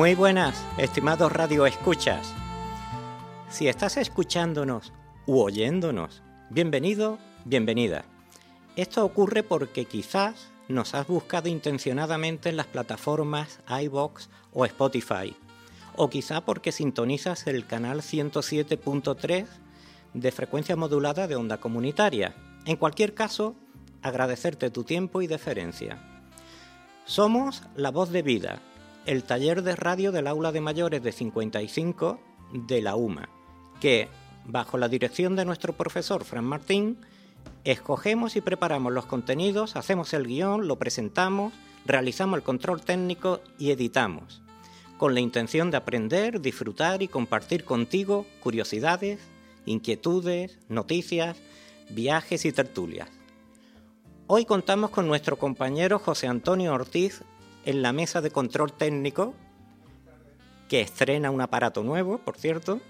Muy buenas, estimados radio escuchas. Si estás escuchándonos u oyéndonos, bienvenido, bienvenida. Esto ocurre porque quizás nos has buscado intencionadamente en las plataformas iBox o Spotify, o quizá porque sintonizas el canal 107.3 de frecuencia modulada de onda comunitaria. En cualquier caso, agradecerte tu tiempo y deferencia. Somos La Voz de Vida, el taller de radio del aula de mayores de 55 de la UMA, que, bajo la dirección de nuestro profesor Fran Martín, escogemos y preparamos los contenidos, hacemos el guion, lo presentamos, realizamos el control técnico y editamos, con la intención de aprender, disfrutar y compartir contigo curiosidades, inquietudes, noticias, viajes y tertulias. Hoy contamos con nuestro compañero José Antonio Ortiz en la mesa de control técnico, que estrena un aparato nuevo, por cierto,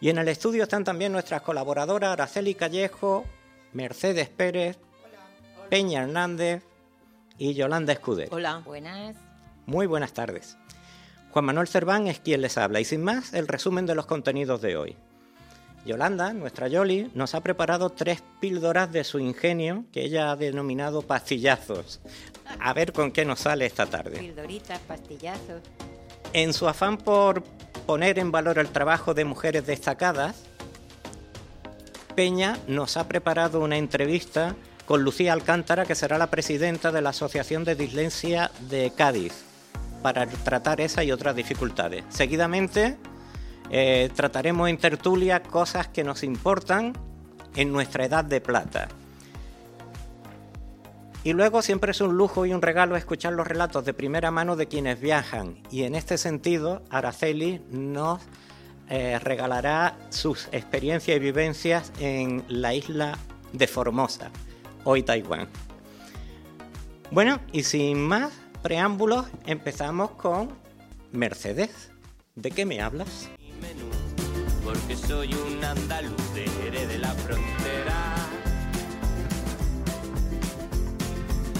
y en el estudio están también nuestras colaboradoras Araceli Callejo, Mercedes Pérez, Peña Hernández y Yolanda Escudero. Hola. Buenas. Muy buenas tardes. Juan Manuel Cerván es quien les habla y sin más el resumen de los contenidos de hoy. Yolanda, nuestra Yoli, nos ha preparado tres píldoras de su ingenio que ella ha denominado pastillazos. A ver con qué nos sale esta tarde. Pildoritas, pastillazos. En su afán por poner en valor el trabajo de mujeres destacadas, Peña nos ha preparado una entrevista con Lucía Alcántara, que será la presidenta de la Asociación de Dislexia de Cádiz, para tratar esa y otras dificultades. Seguidamente eh, trataremos en tertulia cosas que nos importan en nuestra edad de plata. Y luego siempre es un lujo y un regalo escuchar los relatos de primera mano de quienes viajan. Y en este sentido, Araceli nos eh, regalará sus experiencias y vivencias en la isla de Formosa, hoy Taiwán. Bueno, y sin más preámbulos, empezamos con Mercedes. ¿De qué me hablas? Porque soy un andaluz de de la frontera.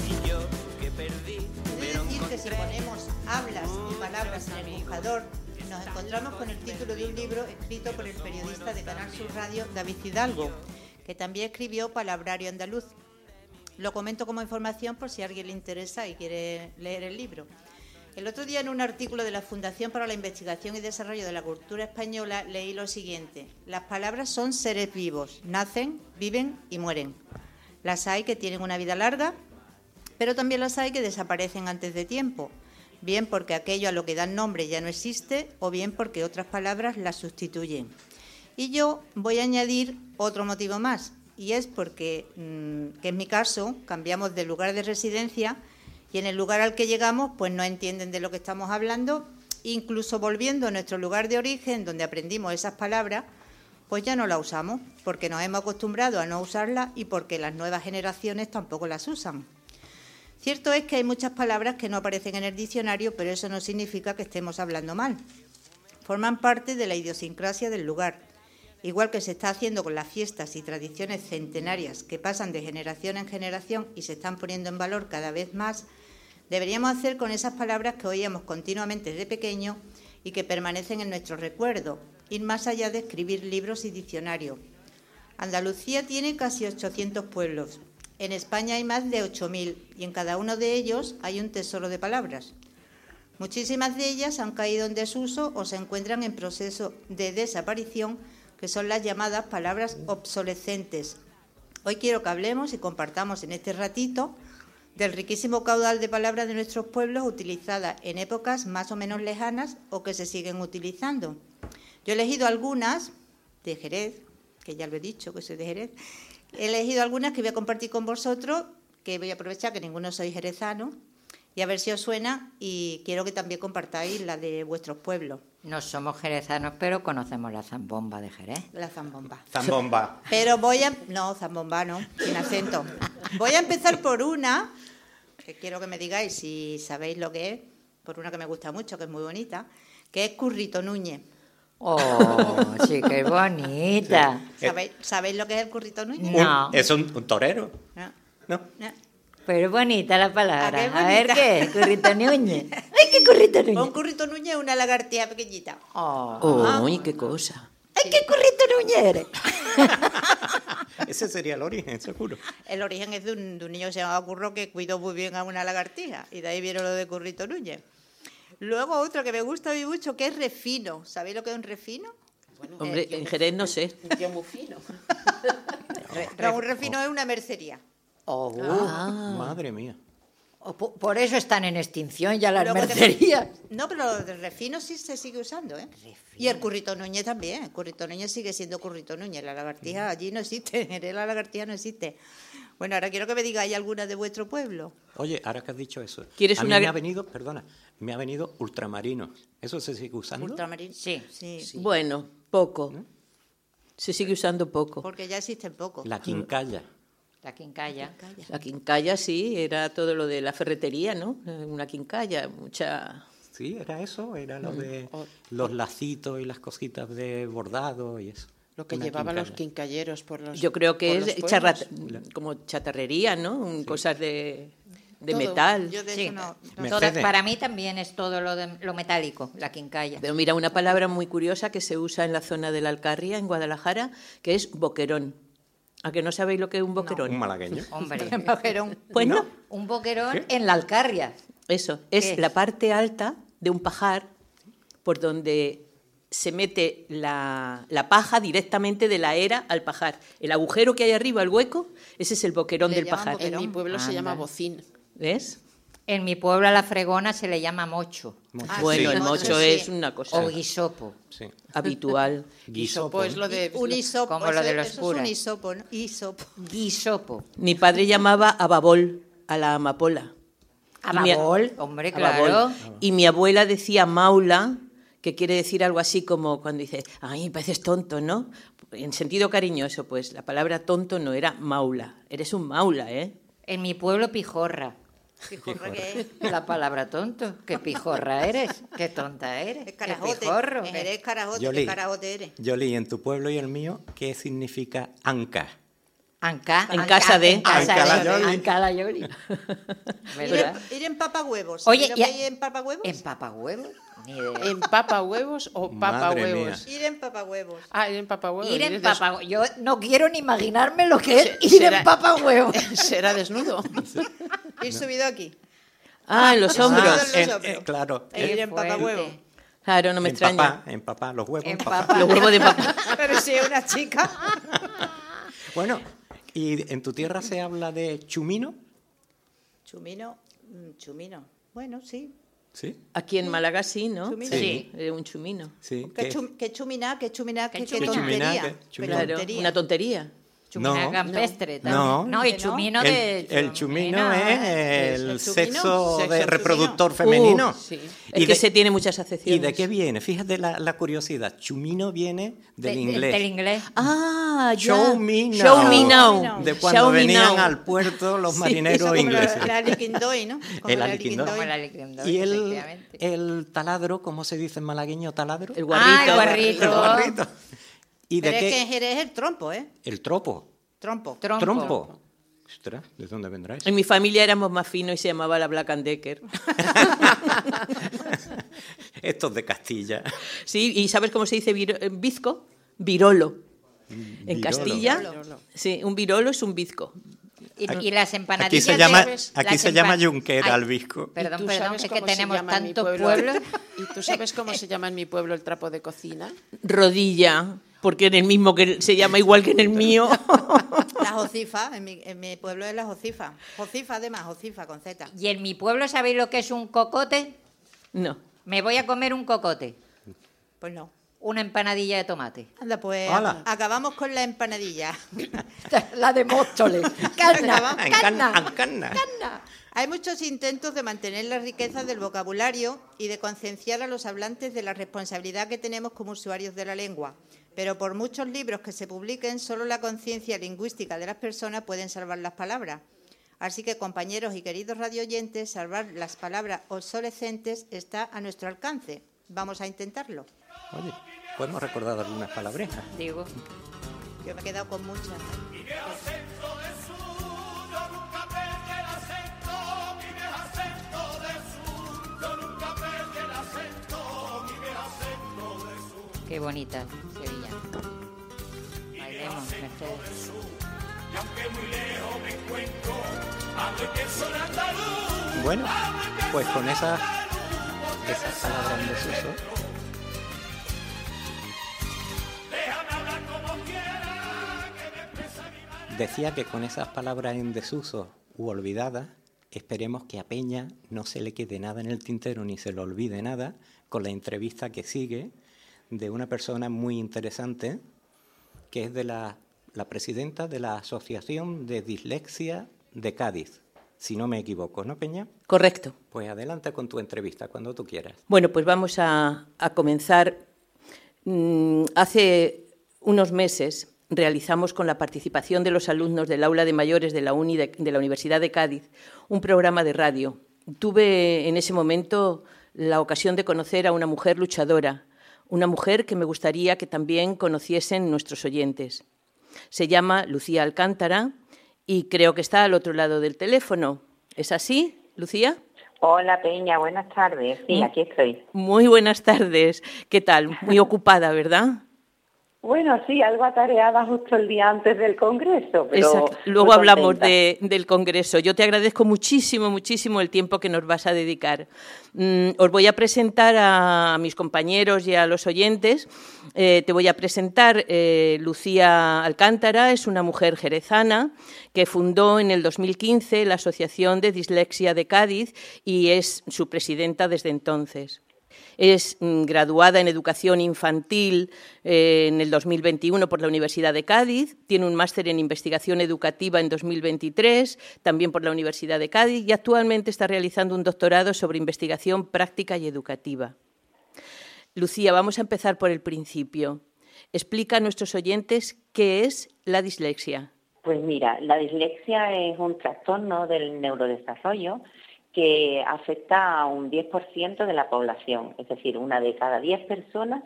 Y yo que perdí. decir que si ponemos hablas y palabras en el buscador, nos encontramos con el título de un libro escrito por el periodista de Canal Sur Radio, David Hidalgo, que también escribió Palabrario Andaluz. Lo comento como información por si a alguien le interesa y quiere leer el libro. El otro día en un artículo de la Fundación para la Investigación y Desarrollo de la Cultura Española leí lo siguiente. Las palabras son seres vivos, nacen, viven y mueren. Las hay que tienen una vida larga, pero también las hay que desaparecen antes de tiempo bien porque aquello a lo que dan nombre ya no existe o bien porque otras palabras las sustituyen. Y yo voy a añadir otro motivo más, y es porque, mm, que en mi caso, cambiamos de lugar de residencia y en el lugar al que llegamos, pues no entienden de lo que estamos hablando, incluso volviendo a nuestro lugar de origen, donde aprendimos esas palabras, pues ya no las usamos, porque nos hemos acostumbrado a no usarlas y porque las nuevas generaciones tampoco las usan. Cierto es que hay muchas palabras que no aparecen en el diccionario, pero eso no significa que estemos hablando mal. Forman parte de la idiosincrasia del lugar, igual que se está haciendo con las fiestas y tradiciones centenarias que pasan de generación en generación y se están poniendo en valor cada vez más, deberíamos hacer con esas palabras que oíamos continuamente de pequeño y que permanecen en nuestro recuerdo, ir más allá de escribir libros y diccionarios. Andalucía tiene casi 800 pueblos, en España hay más de 8.000 y en cada uno de ellos hay un tesoro de palabras. Muchísimas de ellas han caído en desuso o se encuentran en proceso de desaparición, que son las llamadas palabras obsolescentes. Hoy quiero que hablemos y compartamos en este ratito del riquísimo caudal de palabras de nuestros pueblos utilizadas en épocas más o menos lejanas o que se siguen utilizando. Yo he elegido algunas de Jerez, que ya lo he dicho, que soy de Jerez, He elegido algunas que voy a compartir con vosotros, que voy a aprovechar que ninguno sois jerezano, y a ver si os suena, y quiero que también compartáis la de vuestros pueblos. No somos jerezanos, pero conocemos la zambomba de Jerez. La zambomba. Zambomba. Pero voy a... No, zambomba no, sin acento. Voy a empezar por una, que quiero que me digáis si sabéis lo que es, por una que me gusta mucho, que es muy bonita, que es Currito Núñez. Oh, sí, qué bonita. ¿Sabéis, lo que es el currito Núñez? No. Es un, torero. No. ¿No? Pero es bonita la palabra. ¿A qué A ver qué, currito Núñez. ¡Ay, qué currito Un Núñez! currito Núñez es una lagartija pequeñita. Oh. ¡Uy, qué cosa! ¡Ay, qué currito Núñez eres! Ese sería el origen, seguro. El origen es de un, de un niño que se llamaba Curro que cuidó muy bien a una lagartija y de ahí viene lo de Currito Núñez. Luego otro que me gusta a mí mucho que es refino. ¿Sabéis lo que es un refino? Hombre, en Jerez no sé. Yo muy fino. No, un refino es una mercería. Oh, Madre mía. Po- por eso están en extinción ya las te- mercerías. No, pero de refino sí se sigue usando, ¿eh? Y el currito Núñez también. El currito Núñez sigue siendo currito Núñez. La lagartija allí no existe. En la lagartija no existe. Bueno, ahora quiero que me digáis alguna de vuestro pueblo. Oye, ahora que has dicho eso, ¿Quieres a mí una- me ha venido, perdona, me ha venido ultramarino. ¿Eso se sigue usando? Ultramarino. Sí. Sí. Bueno, poco. Se sigue usando poco. Porque ya existen pocos. La quincalla. La quincalla. La quincalla sí, era todo lo de la ferretería, ¿no? Una quincalla, mucha... Sí, era eso, era Mm. lo de O- los lacitos y las cositas de bordado y eso. Lo que llevaban los quincalleros por los Yo creo que es como chatarrería, ¿no? Un- Cosas de, de Todo. metal. Yo de Sí. no. no para mí también es todo lo, de, lo metálico, la quincalla. Pero mira, una palabra muy curiosa que se usa en la zona de la Alcarria, en Guadalajara, que es boquerón. ¿A que no sabéis lo que es un boquerón? Un malagueño. Hombre, Boquerón. Pues no. un boquerón ¿Qué? en la Alcarria. Eso, es la parte alta de un pajar por donde se mete la, la paja directamente de la era al pajar. El agujero que hay arriba, el hueco, ese es el boquerón Le del pajar. boquerón. En mi pueblo se llama bocín. ¿Ves? En mi pueblo a la fregona se le llama mocho Ah, bueno, sí, el mocho sí. es una cosa o guisopo. Sí. habitual. Guisopo es lo de... Un hisopo. Como lo eso- de los eso es un hisopo, ¿no? Hisopo. Guisopo. Mi padre llamaba a babol a la amapola. Y mi- Ababol, hombre, claro. Y mi abuela decía maula, que quiere decir algo así como cuando dice, ay, pareces tonto, ¿no? En sentido cariñoso, pues la palabra tonto no era maula, eres un maula, ¿eh? En mi pueblo pijorra. Pijorra que es. La palabra tonto. Qué pijorra eres. Qué tonta eres. Es Qué carajote. pijorro. Jerez carajote. Yoli, ¿Qué carajote eres? Yoli, en tu pueblo y el mío, ¿qué significa anca? Anca. En anca, casa de- En casa Anca. Yoli. Ir en, ir en papahuevos. Oye, ¿sabéis lo y a- que hay en? ¿En papahuevos? Ni idea. ¿En papa huevos o papa Madre huevos? Ir en papahuevos. Ah, en papa huevos. Ir en papa Yo no quiero ni imaginarme lo que es ir será- en papahuevos. Será desnudo. Ir subido aquí. Ah, en los Ah, hombros. los en- hombros. eh, claro. Ir en fuerte. papahuevos. Claro, no me en extraña. papá, en papá, los huevos. En papá. papá. Los huevos de papá. Pero si es una chica. Bueno, ¿y en tu tierra se habla de chumino? Chumino. mm, Chumino. Bueno, sí. Sí. Aquí en Málaga sí, ¿no? Chumino. Sí. Eh, un chumino. Sí. ¿Qué, ¿qué? chum- qué chuminá, qué qué, qué chumina. tontería. Qué chumina, qué Qué chumina. Claro, tontería. una tontería. Chumina No. campestre también. No. No, y chumino el, de. el chumino es el, ¿El chumino? sexo, Sexo de chumino. reproductor femenino. Uh, sí. Es ¿Y que de- se tiene muchas ¿Y acepciones. de qué viene? Fíjate la, la curiosidad. Chumino viene del de- inglés. Del inglés. Ah, ya. Show me now. Show me now. De cuando Show venían al puerto los Sí, marineros ingleses. la, la liquindoy, ¿no? Como El la aliquindó. Como liquindoy. la liquidó, Y el, el taladro, ¿cómo se dice en malagueño taladro? El Ah, el guarrito. guarrito. El guarrito. ¿Y de Pero es que qué? en Jerez es el trompo, ¿eh? El tropo. Trompo. Trompo. Trompo. Ostras, ¿de dónde vendrá eso? En mi familia éramos más finos y se llamaba la Black and Decker. Estos de Castilla. Sí, ¿y sabes cómo se dice eh, bizco? Virolo. En. Castilla, Virolo. sí, un virolo es un bizco. Y, y las Aquí empanadillas. se de- llama, sabes- aquí se llama yunquera al visco. Perdón, ¿Y tú perdón, es que se tenemos tantos pueblo? pueblos. ¿Y tú sabes cómo se llama en mi pueblo el trapo de cocina? Rodilla, porque en el mismo que se llama igual que en el mío. La jocifa, en mi, en mi pueblo es la jocifa. Jocifa además, jocifa con Z. Y en mi pueblo, ¿sabéis lo que es un cocote? No. Me voy a comer un cocote. Pues no. Una empanadilla de tomate. Anda, pues Hala. acabamos con la empanadilla. La de Móstoles. Carna, En carna. canna. Hay muchos intentos de mantener la riqueza del vocabulario y de concienciar a los hablantes de la responsabilidad que tenemos como usuarios de la lengua. Pero por muchos libros que se publiquen, solo la conciencia lingüística de las personas pueden salvar las palabras. Así que, compañeros y queridos radioyentes, salvar las palabras obsolescentes está a nuestro alcance. Vamos a intentarlo. Oye, podemos recordar algunas palabrejas. Digo, yo me he quedado con muchas. Qué bonita. Sí. Bueno, pues con esas, esas palabras en desuso. Decía que con esas palabras en desuso u olvidadas, esperemos que a Peña no se le quede nada en el tintero ni se le olvide nada con la entrevista que sigue de una persona muy interesante que es de la, la presidenta de la Asociación de Dislexia de Cádiz, si no me equivoco, ¿no, Peña? Correcto. Pues adelante con tu entrevista, cuando tú quieras. Bueno, pues vamos a, a comenzar. Mm, hace unos meses realizamos con la participación de los alumnos del aula de mayores de la, Uni de, de la Universidad de Cádiz un programa de radio. Tuve en ese momento la ocasión de conocer a una mujer luchadora, una mujer que me gustaría que también conociesen nuestros oyentes. Se llama Lucía Alcántara y creo que está al otro lado del teléfono. ¿Es así, Lucía? Hola Peña, buenas tardes. Sí, aquí estoy. Muy buenas tardes. ¿Qué tal? Muy ocupada, ¿verdad? Bueno, sí, algo atareada justo el día antes del Congreso. Pero Exacto. Luego hablamos de, del Congreso. Yo te agradezco muchísimo, muchísimo el tiempo que nos vas a dedicar. Mm, os voy a presentar a, a, mis compañeros y a los oyentes. Eh, te voy a presentar eh, Lucía Alcántara, es una mujer jerezana que fundó en el 2015 la Asociación de Dislexia de Cádiz y es su presidenta desde entonces. Es mm, graduada en educación infantil eh, en el 2021 por la Universidad de Cádiz, tiene un máster en investigación educativa en 2023, también por la Universidad de Cádiz, y actualmente está realizando un doctorado sobre investigación práctica y educativa. Lucía, vamos a empezar por el principio. Explica a nuestros oyentes qué es la dislexia. Pues mira, la dislexia es un trastorno del neurodesarrollo que afecta a un 10% de la población, es decir, una de cada 10 personas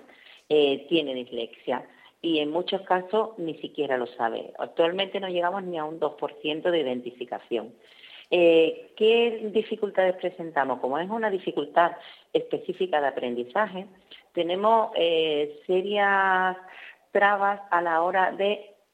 eh, tiene dislexia y en muchos casos ni siquiera lo sabe. Actualmente no llegamos ni a un 2% de identificación. Eh, ¿Qué dificultades presentamos? Como es una dificultad específica de aprendizaje, tenemos eh, serias trabas a la hora de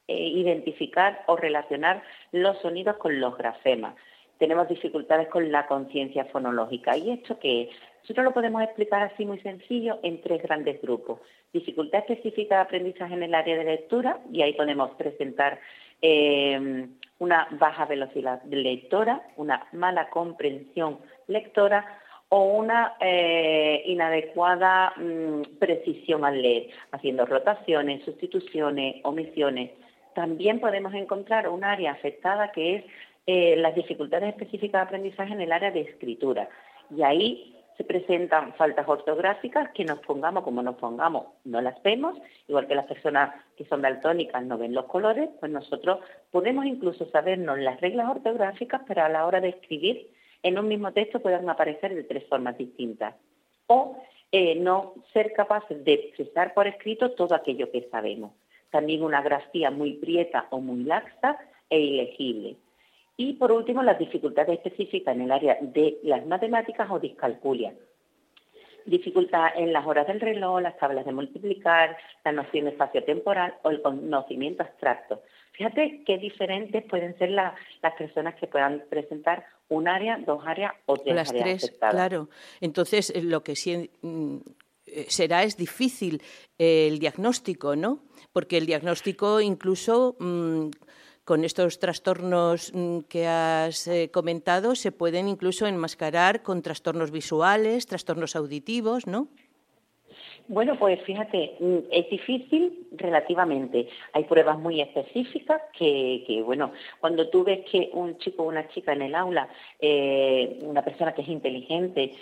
eh, identificar o relacionar los sonidos con los grafemas tenemos dificultades con la conciencia fonológica. ¿Y esto qué Nosotros lo podemos explicar así muy sencillo en tres grandes grupos. Dificultad específica de aprendizaje en el área de lectura, y ahí podemos presentar eh, una baja velocidad lectora, una mala comprensión lectora o una eh, inadecuada mmm, precisión al leer, haciendo rotaciones, sustituciones, omisiones. También podemos encontrar un área afectada que es eh, las dificultades específicas de aprendizaje en el área de escritura. Y ahí se presentan faltas ortográficas que nos pongamos como nos pongamos, no las vemos, igual que las personas que son daltónicas no ven los colores, pues nosotros podemos incluso sabernos las reglas ortográficas, pero a la hora de escribir en un mismo texto puedan aparecer de tres formas distintas. O eh, no ser capaces de expresar por escrito todo aquello que sabemos. También una grafía muy prieta o muy laxa e ilegible. Y por último, las dificultades específicas en el área de las matemáticas o discalculia. Dificultad en las horas del reloj, las tablas de multiplicar, la noción espacio-temporal o el conocimiento abstracto. Fíjate qué diferentes pueden ser la, las personas que puedan presentar un área, dos áreas o tres las áreas tres, afectadas. Claro. Entonces, lo que sí mm, será es difícil eh, el diagnóstico, ¿no? Porque el diagnóstico incluso mmm, con estos trastornos mm, que has eh, comentado se pueden incluso enmascarar con trastornos visuales, trastornos auditivos, ¿no? Bueno, pues fíjate, mm, es difícil relativamente. Hay pruebas muy específicas que, que bueno, cuando tú ves que un chico o una chica en el aula, eh, una persona que es inteligente,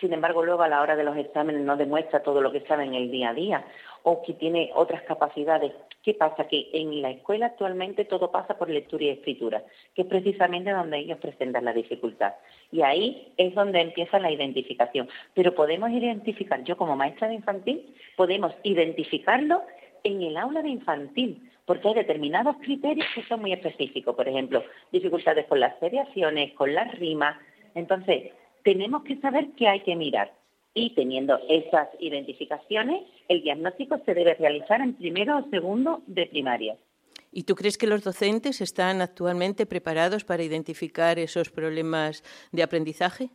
sin embargo luego a la hora de los exámenes no demuestra todo lo que sabe en el día a día o que tiene otras capacidades. ¿Qué pasa? Que en la escuela actualmente todo pasa por lectura y escritura, que es precisamente donde ellos presentan la dificultad. Y ahí es donde empieza la identificación. Pero podemos identificar, yo como maestra de infantil, podemos identificarlo en el aula de infantil, porque hay determinados criterios que son muy específicos. Por ejemplo, dificultades con las seriaciones, con las rimas. Entonces, tenemos que saber qué hay que mirar y teniendo esas identificaciones el diagnóstico se debe realizar en primero o segundo de primaria. ¿Y tú crees que los docentes están actualmente preparados para identificar esos problemas de aprendizaje?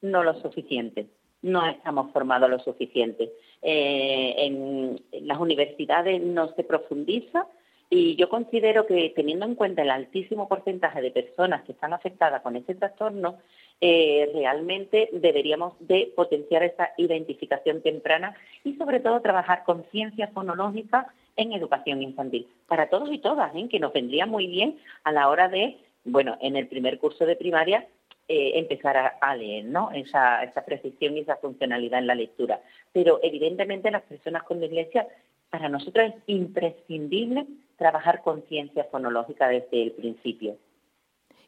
No lo suficiente. No estamos formados lo suficiente. Eh, en las universidades no se profundiza y yo considero que teniendo en cuenta el altísimo porcentaje de personas que están afectadas con este trastorno, eh, realmente deberíamos de potenciar esa identificación temprana y sobre todo trabajar con ciencia fonológica en educación infantil. Para todos y todas, ¿eh? que nos vendría muy bien a la hora de, bueno, en el primer curso de primaria, eh, empezar a, leer, ¿no? Esa, esa precisión y esa funcionalidad en la lectura. Pero evidentemente las personas con dislexia, para nosotros es imprescindible trabajar con ciencia fonológica desde el principio.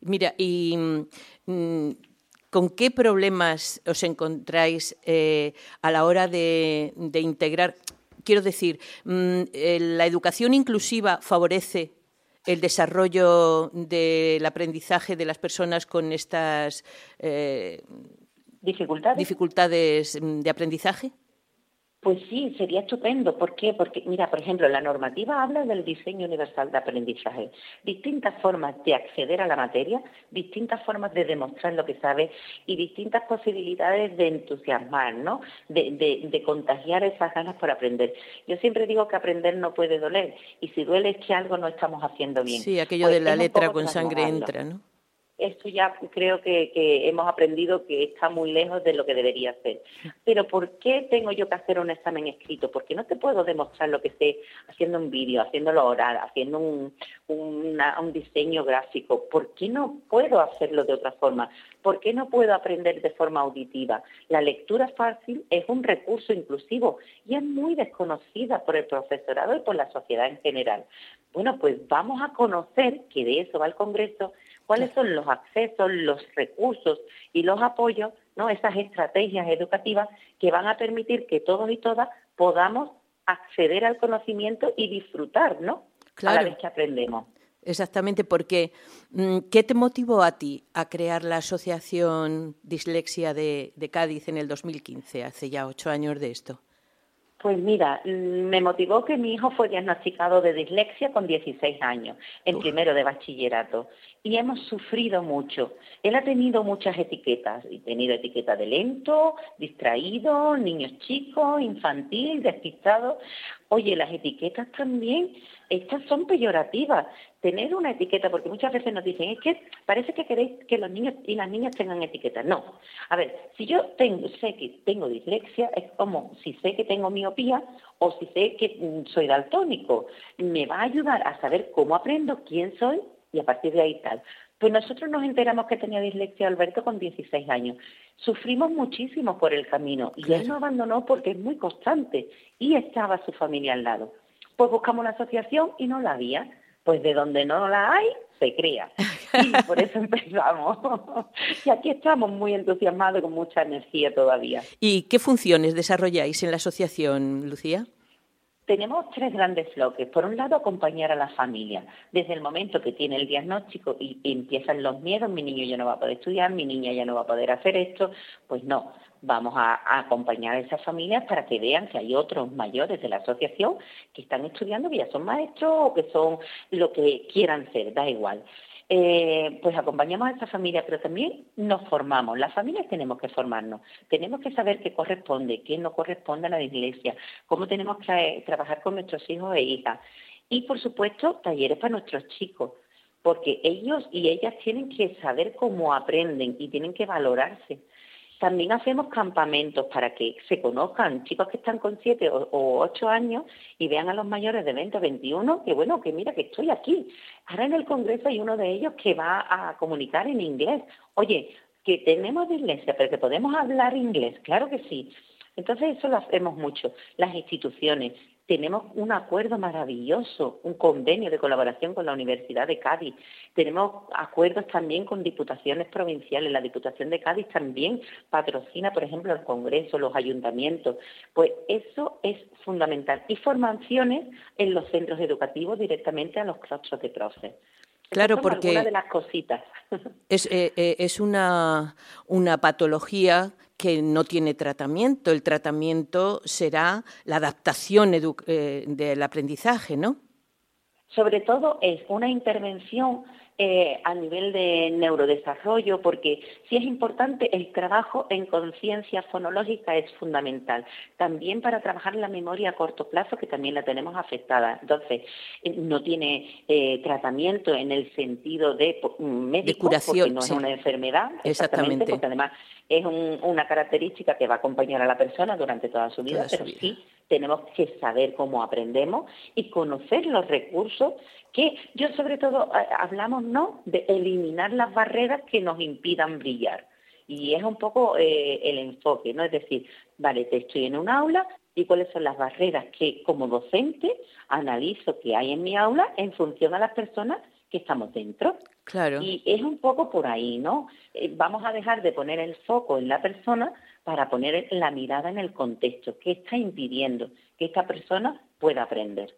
Mira, y mm, ¿con qué problemas os encontráis eh, a la hora de, integrar? Quiero decir, mm, eh, ¿la educación inclusiva favorece el desarrollo del aprendizaje de las personas con estas eh, dificultades. dificultades mm, de aprendizaje? Pues sí, sería estupendo. ¿Por qué? Porque, mira, por ejemplo, la normativa habla del diseño universal de aprendizaje. Distintas formas de acceder a la materia, distintas formas de demostrar lo que sabe y distintas posibilidades de entusiasmar, ¿no? De, de, contagiar esas ganas por aprender. Yo siempre digo que aprender no puede doler y si duele es que algo no estamos haciendo bien. Sí, aquello pues de la letra con sangre entra, ¿no? Esto ya creo que, hemos aprendido que está muy lejos de lo que debería ser. Pero ¿por qué tengo yo que hacer un examen escrito? Porque no te puedo demostrar lo que sé haciendo un vídeo, haciéndolo oral, haciendo un, un diseño gráfico. ¿Por qué no puedo hacerlo de otra forma? ¿Por qué no puedo aprender de forma auditiva? La lectura fácil es un recurso inclusivo y es muy desconocida por el profesorado y por la sociedad en general. Bueno, pues vamos a conocer, que de eso va el Congreso, cuáles son los accesos, los recursos y los apoyos, ¿no? esas estrategias educativas que van a permitir que todos y todas podamos acceder al conocimiento y disfrutar, ¿no? Claro. A la vez que aprendemos. Exactamente, porque mm, ¿qué te motivó a ti a crear la Asociación Dislexia de, de Cádiz en el 2015, hace ya ocho años de esto? Pues mira, mm, me motivó que mi hijo fue diagnosticado de dislexia con 16 años, en primero de bachillerato, y hemos sufrido mucho. Él ha tenido muchas etiquetas, y tenido etiqueta de lento, distraído, niños chicos, infantil, despistado. Oye, las etiquetas también, estas son peyorativas. Tener una etiqueta, porque muchas veces nos dicen, es que parece que queréis que los niños y las niñas tengan etiquetas. No. A ver, si yo tengo, sé que tengo dislexia, es como si sé que tengo miopía o si sé que mm, soy daltónico. Me va a ayudar a saber cómo aprendo, quién soy y a partir de ahí tal. Pues nosotros nos enteramos que tenía dislexia Alberto con 16 años. Sufrimos muchísimo por el camino y él no abandonó porque es muy constante y estaba su familia al lado. Pues buscamos una asociación y no la había. Pues de donde no la hay, se crea. Y por eso empezamos. y aquí estamos muy entusiasmados, con mucha energía todavía. ¿Y qué funciones desarrolláis en la asociación, Lucía? tenemos tres grandes bloques. Por un lado, acompañar a la familia. Desde el momento que tiene el diagnóstico y, empiezan los miedos, mi niño ya no va a poder estudiar, mi niña ya no va a poder hacer esto, pues no, vamos a, acompañar a esas familias para que vean que hay otros mayores de la asociación que están estudiando, que ya son maestros o que son lo que quieran ser, da igual. Eh, pues acompañamos a esa familia, pero también nos formamos. Las familias tenemos que formarnos, tenemos que saber qué corresponde, qué no corresponde a la iglesia, cómo tenemos que trabajar con nuestros hijos e hijas. Y, por supuesto, talleres para nuestros chicos, porque ellos y ellas tienen que saber cómo aprenden y tienen que valorarse. También hacemos campamentos para que se conozcan chicos que están con siete o, ocho años y vean a los mayores de 20 o 21 que bueno, que mira que estoy aquí. Ahora en el Congreso hay uno de ellos que va a comunicar en inglés. Oye, que tenemos de iglesia, pero que podemos hablar inglés, claro que sí. Entonces eso lo hacemos mucho. Las instituciones, tenemos un acuerdo maravilloso, un convenio de colaboración con la Universidad de Cádiz. Tenemos acuerdos también con diputaciones provinciales. La Diputación de Cádiz también patrocina, por ejemplo, el Congreso, los ayuntamientos. Pues eso es fundamental. Y formaciones en los centros educativos directamente a los claustros de profes. Claro, porque una de las cositas. Es, eh, eh, es una, una patología que no tiene tratamiento. El tratamiento será la adaptación eh, del aprendizaje, ¿no? Sobre todo es una intervención eh, a nivel de neurodesarrollo, porque sí es importante el trabajo en conciencia fonológica es fundamental. También para trabajar la memoria a corto plazo, que también la tenemos afectada. Entonces, eh, no tiene eh, tratamiento en el sentido de mm, médico, curación, porque no es una enfermedad, exactamente, porque además es una característica que va a acompañar a la persona durante toda su vida, pero sí tenemos que saber cómo aprendemos y conocer los recursos que yo sobre todo eh, hablamos no de eliminar las barreras que nos impidan brillar. Y es un poco eh, el enfoque no es decir vale te estoy en un aula y cuáles son las barreras que como docente analizo que hay en mi aula en función a las personas que estamos dentro. Claro. Y es un poco por ahí no eh, vamos a dejar de poner el foco en la persona para poner la mirada en el contexto qué está impidiendo que esta persona pueda aprender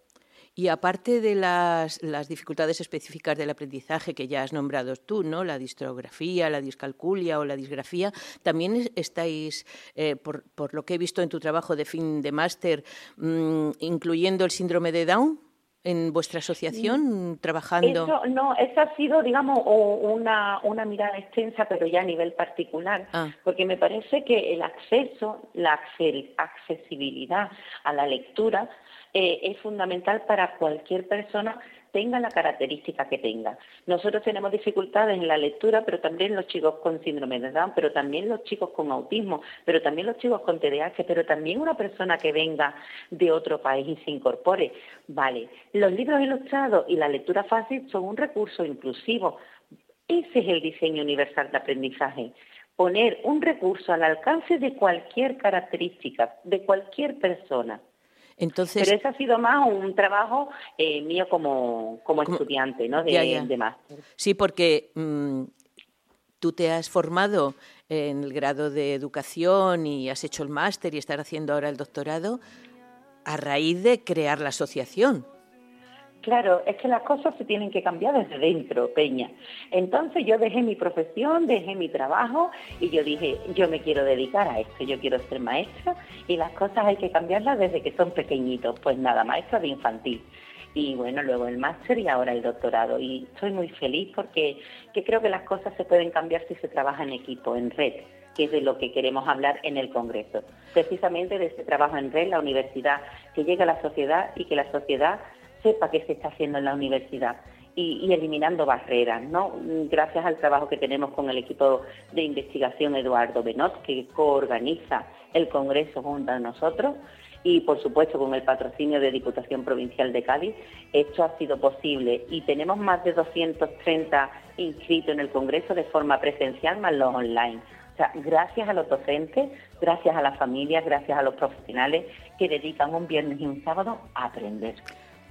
y aparte de las, dificultades específicas del aprendizaje que ya has nombrado tú, ¿no? la distrografía, la discalculia o la disgrafía, también estáis, eh, por, lo que he visto en tu trabajo de fin de máster, mm, incluyendo el síndrome de Down en vuestra asociación trabajando? Eso, no, esa ha sido, digamos, una, una mirada extensa, pero ya a nivel particular, ah. porque me parece que el acceso, la accesibilidad a la lectura eh, es fundamental para cualquier persona tenga la característica que tenga. Nosotros tenemos dificultades en la lectura, pero también los chicos con síndrome de Down, pero también los chicos con autismo, pero también los chicos con TDAH, pero también una persona que venga de otro país y se incorpore. Vale, los libros ilustrados y la lectura fácil son un recurso inclusivo. Ese es el diseño universal de aprendizaje poner un recurso al alcance de cualquier característica, de cualquier persona. Entonces, Pero ese ha sido más un trabajo eh, mío como, como, estudiante, ¿no? De, máster. Sí, porque mm, tú te has formado en el grado de educación y has hecho el máster y estás haciendo ahora el doctorado a raíz de crear la asociación. Claro, es que las cosas se tienen que cambiar desde dentro, Peña. Entonces yo dejé mi profesión, dejé mi trabajo y yo dije, yo me quiero dedicar a esto, yo quiero ser maestra y las cosas hay que cambiarlas desde que son pequeñitos. Pues nada, maestra de infantil. Y bueno, luego el máster y ahora el doctorado. Y estoy muy feliz porque creo que las cosas se pueden cambiar si se trabaja en equipo, en red que es de lo que queremos hablar en el Congreso. Precisamente de este trabajo en red, la universidad, que llegue a la sociedad y que la sociedad sepa qué se está haciendo en la universidad y, eliminando barreras, ¿no? Gracias al trabajo que tenemos con el equipo de investigación Eduardo Benot, que coorganiza el Congreso junto a nosotros, y por supuesto con el patrocinio de Diputación Provincial de Cádiz, esto ha sido posible y tenemos más de 230 inscritos en el Congreso de forma presencial más los online. O sea, gracias a los docentes, gracias a las familias, gracias a los profesionales que dedican un viernes y un sábado a aprender.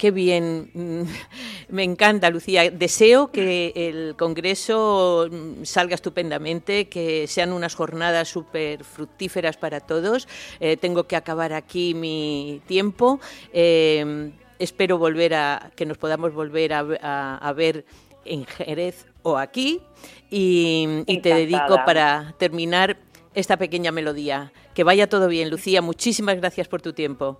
Qué bien, mm, me encanta, Lucía. Deseo que el Congreso mm, salga estupendamente, que sean unas jornadas súper fructíferas para todos. Eh, tengo que acabar aquí mi tiempo. Eh, espero volver a que nos podamos volver a, ver en Jerez o aquí y, y te dedico para terminar esta pequeña melodía. Que vaya todo bien, Lucía. Muchísimas gracias por tu tiempo.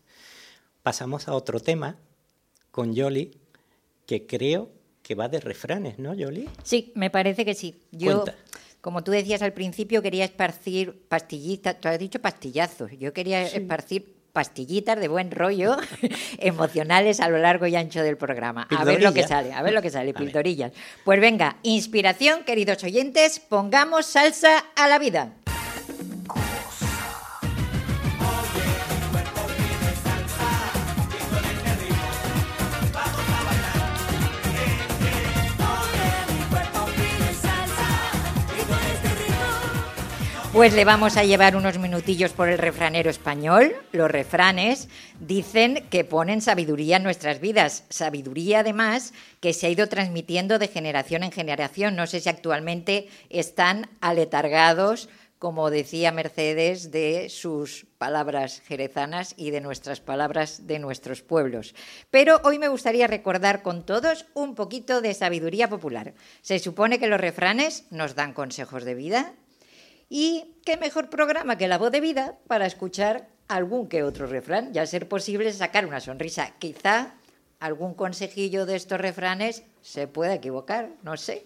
pasamos a otro tema con Yoli, que creo que va de refranes, ¿no, Yoli? Sí, me parece que sí. Yo, como tú decías al principio, quería esparcir pastillitas, tú has dicho pastillazos, yo quería esparcir pastillitas de buen rollo emocionales a lo largo y ancho del programa. A ver lo que sale, a ver lo que sale, pildorillas. Pues venga, inspiración, queridos oyentes, pongamos salsa a la vida. Pues le vamos a llevar unos minutillos por el refranero español. Los refranes dicen que ponen sabiduría en nuestras vidas. Sabiduría, además, que se ha ido transmitiendo de generación en generación. No sé si actualmente están aletargados, como decía Mercedes, de sus palabras jerezanas y de nuestras palabras de nuestros pueblos. Pero hoy me gustaría recordar con todos un poquito de sabiduría popular. Se supone que los refranes nos dan consejos de vida, y qué mejor programa que la voz de vida para escuchar algún que otro refrán y a ser posible sacar una sonrisa. Quizá algún consejillo de estos refranes se pueda equivocar, no sé.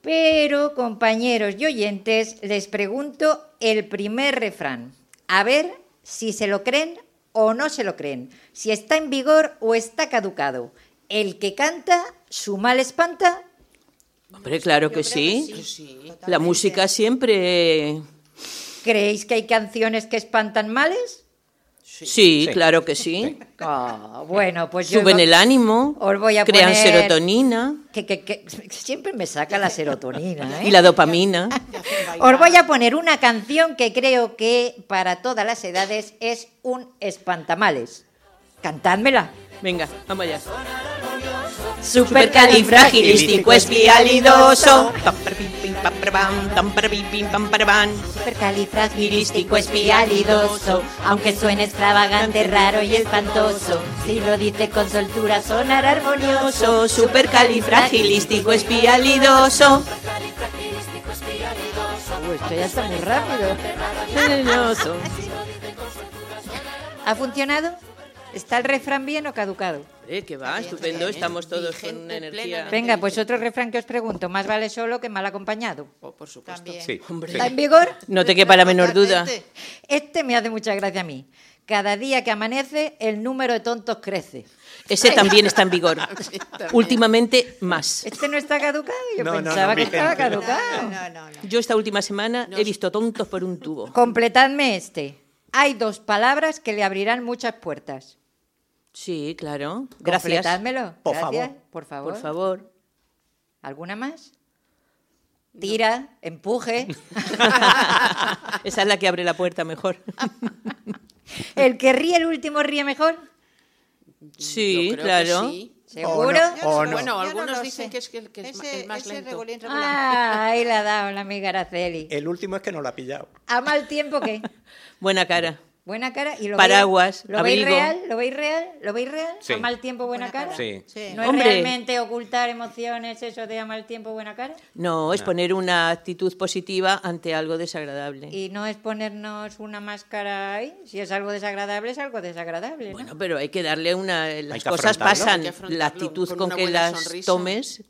Pero, compañeros y oyentes, les pregunto el primer refrán. A ver si se lo creen o no se lo creen, si está en vigor o está caducado. El que canta, su mal espanta Hombre, claro que sí. La música siempre... ¿Creéis que hay canciones que espantan males? Sí, claro que sí. Ah, bueno, pues Suben el ánimo, os voy a crean poner- serotonina Que, que- que siempre me saca la serotonina. ¿eh? y la dopamina. Os voy a poner una canción que creo que para todas las edades es un espantamales. Cantádmela. Venga, vamos allá. Supercalifragilisticoespialidoso. Supercalifragilisticoespialidoso. Aunque suene extravagante, raro y espantoso. Si lo dice con soltura, sonará armonioso. Supercalifragilístico espialidoso. Uy, esto ya está muy rápido. ¿Ha funcionado? ¿Está el refrán bien o caducado? Eh, que va, estupendo, estamos todos con una energía. Venga, pues otro refrán que os pregunto. Más vale solo que mal acompañado. Oh, por supuesto. ¿Está en vigor? No te quepa la menor duda. Totalmente. Este me hace mucha gracia a mí. Cada día que amanece, el número de tontos crece. Ese también está en vigor. Últimamente más. ¿Este no está caducado? Yo No, pensaba no, que estaba gente. caducado. No, no, no, no. Yo esta última semana he visto tontos por un tubo. Completadme este. Hay dos palabras que le abrirán muchas puertas. Sí, claro. Gracias. Completádmelo. Por Gracias. favor. Por favor. Por favor. ¿Alguna más? Tira, empuje. Esa es la que abre la puerta mejor. El que ríe el último ríe mejor. Sí, Yo creo que claro. sí. ¿Seguro? O no. O no. Bueno, no algunos dicen sé. que es que el, que es Ese- más ese lento. regulín, regulín. Ah, ahí la ha dado la amiga Araceli. El último es que no lo ha pillado. ¿A mal tiempo qué? Buena cara. Buena cara y lo Paraguas, veis, ¿lo veis real? ¿Lo veis real? ¿Lo veis real? Sí. ¿A mal tiempo buena, Buena cara? cara. Sí. Sí. ¿No Hombre. es realmente ocultar emociones eso de a mal tiempo buena cara? No, es poner una actitud positiva ante algo desagradable. Y no es ponernos una máscara ahí. Si es algo desagradable, es algo desagradable. ¿no? Bueno, pero hay que darle una. Las cosas pasan. La actitud con que las sonrisa. tomes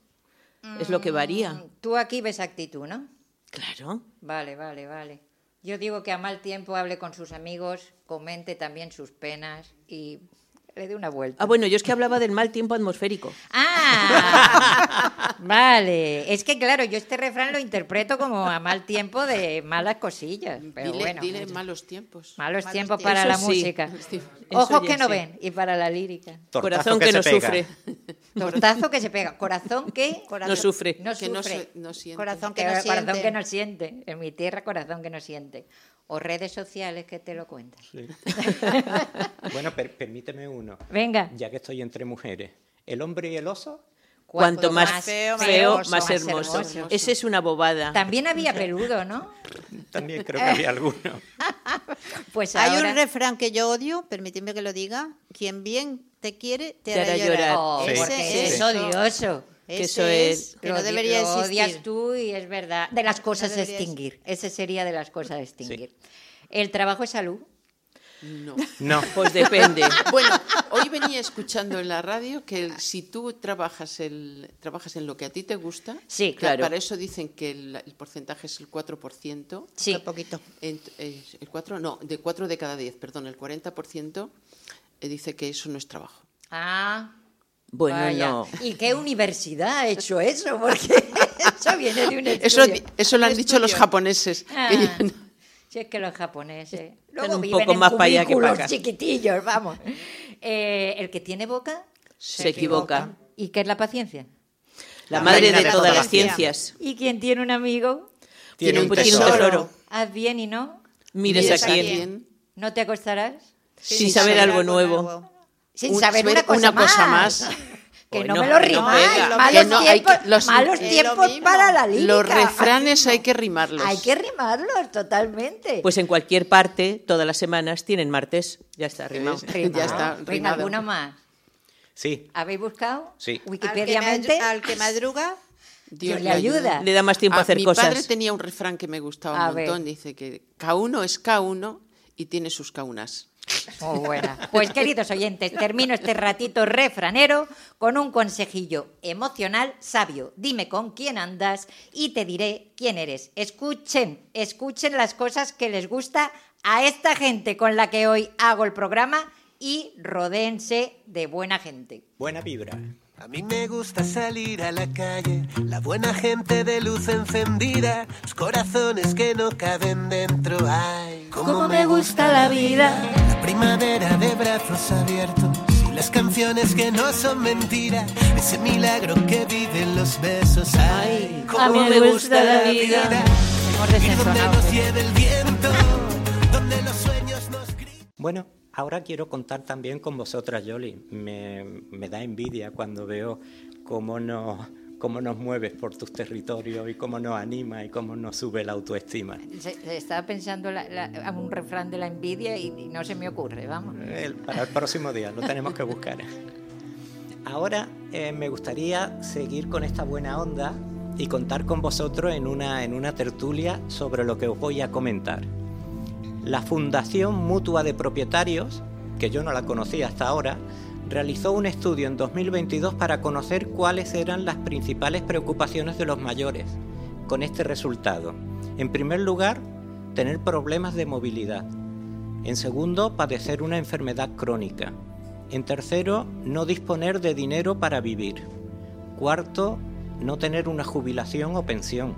es lo que varía. Tú aquí ves actitud, ¿no? Claro. Vale, vale, vale. Yo digo que a mal tiempo hable con sus amigos, comente también sus penas y le dé una vuelta. Ah, bueno, yo es que hablaba del mal tiempo atmosférico. Ah, vale. Es que claro, yo este refrán lo interpreto como a mal tiempo de malas cosillas. Pero dile, bueno, dile malos tiempos. malos Malos tiempos tiempos. para Eso la sí. música. Ojos que no sí. ven y para la lírica. Tortazo Corazón que, no pega. sufre. Tortazo que se pega. Corazón que No sufre. no Que no, sufre. no siente. Corazón Que que no corazón siente. que no siente. En mi tierra, corazón que no siente. O redes sociales que te lo cuentan. Sí. bueno, per- permíteme uno. Venga. Ya que estoy entre mujeres. ¿El hombre y el oso? Cuanto más, feo, feo, más más, hermoso. hermoso. Más Esa es una bobada. También había peludo, ¿no? También creo que había alguno. Pues Hay ahora... un refrán que yo odio, permitidme que lo diga. Quien bien te quiere, te, hará llorar. llorar. Oh, Sí, sí, es odioso. Que eso es- que no debería lo existir. odias tú y es verdad. De las cosas a debería extinguir. Ese sería de las cosas a extinguir. ¿El trabajo es salud? No. No. Pues depende. Bueno, hoy venía escuchando en la radio que el- si tú trabajas, el, trabajas en lo que a ti te gusta, Sí, claro. para eso dicen que el, el porcentaje es el 4%. Sí. Un poquito. Eh, el 4, no, de 4 de cada 10, perdón, el 40% eh, dice que eso no es trabajo. Ah, Bueno, vaya. no. ¿Y qué universidad ha hecho eso? Porque eso viene de un Eso, estudio. eso lo han Un dicho los estudio. japoneses. que Ah, ya no- Si es que los japoneses Están luego un viven poco en más pa' allá que pa' cubículos acá. chiquitillos, vamos. Eh, el que tiene boca Se equivoca. ¿Y qué es la paciencia? La La madre de de todas todas las ciencias. ¿Y quien tiene un amigo? Tiene un tiene un tesoro. tesoro. haz bien y no. Mires Mires a a quién. quién. No te acostarás. Sin saber algo nuevo. Sin Un- saber una cosa, una cosa más. que no me lo rimáis. malos no, que- tiempos, los- malos tiempos para la lírica. Los refranes hay que rimarlos. Hay que rimarlos totalmente. Pues en cualquier parte, todas las semanas, tienen martes. Ya está, rimado. Es- Rimado. ya está, Venga, rimado. ¿alguna más? Sí, ¿Habéis buscado? Sí. Al que, Wikipediamente. al que madruga, Dios le ayuda. Le da más tiempo a hacer mi cosas. padre tenía un refrán que me gustaba A un montón. ver. Dice que K1 es K1 y tiene sus K1. Muy buena. Pues queridos oyentes, termino este ratito refranero con un consejillo emocional sabio. Dime con quién andas y te diré quién eres. Escuchen, escuchen las cosas que les gusta a esta gente con la que hoy hago el programa y rodéense de buena gente. buena vibra. A mí me gusta salir a la calle, la buena gente de luz encendida, los corazones que no caben dentro. Ay, cómo me gusta la vida. La primavera de brazos abiertos y las canciones que no son mentira, ese milagro que viven los besos. Ay, cómo me gusta la vida. Y donde nos lleve el viento, donde los sueños nos. Bueno, ahora quiero contar también con vosotras, Yoli. Me, me da envidia cuando veo cómo nos, cómo nos mueves por tus territorios y cómo nos anima y cómo nos sube la autoestima. Se- se estaba pensando la- un refrán de la envidia y, y no se me ocurre, vamos. El- para el próximo día, lo tenemos que buscar. Ahora eh, me gustaría seguir con esta buena onda y contar con vosotros en una, en una tertulia sobre lo que os voy a comentar. La Fundación Mutua de Propietarios, que yo no la conocía hasta ahora, realizó un estudio en 2022 para conocer cuáles eran las principales preocupaciones de los mayores, con este resultado. En primer lugar, tener problemas de movilidad. En segundo, padecer una enfermedad crónica. En tercero, no disponer de dinero para vivir. Cuarto, no tener una jubilación o pensión.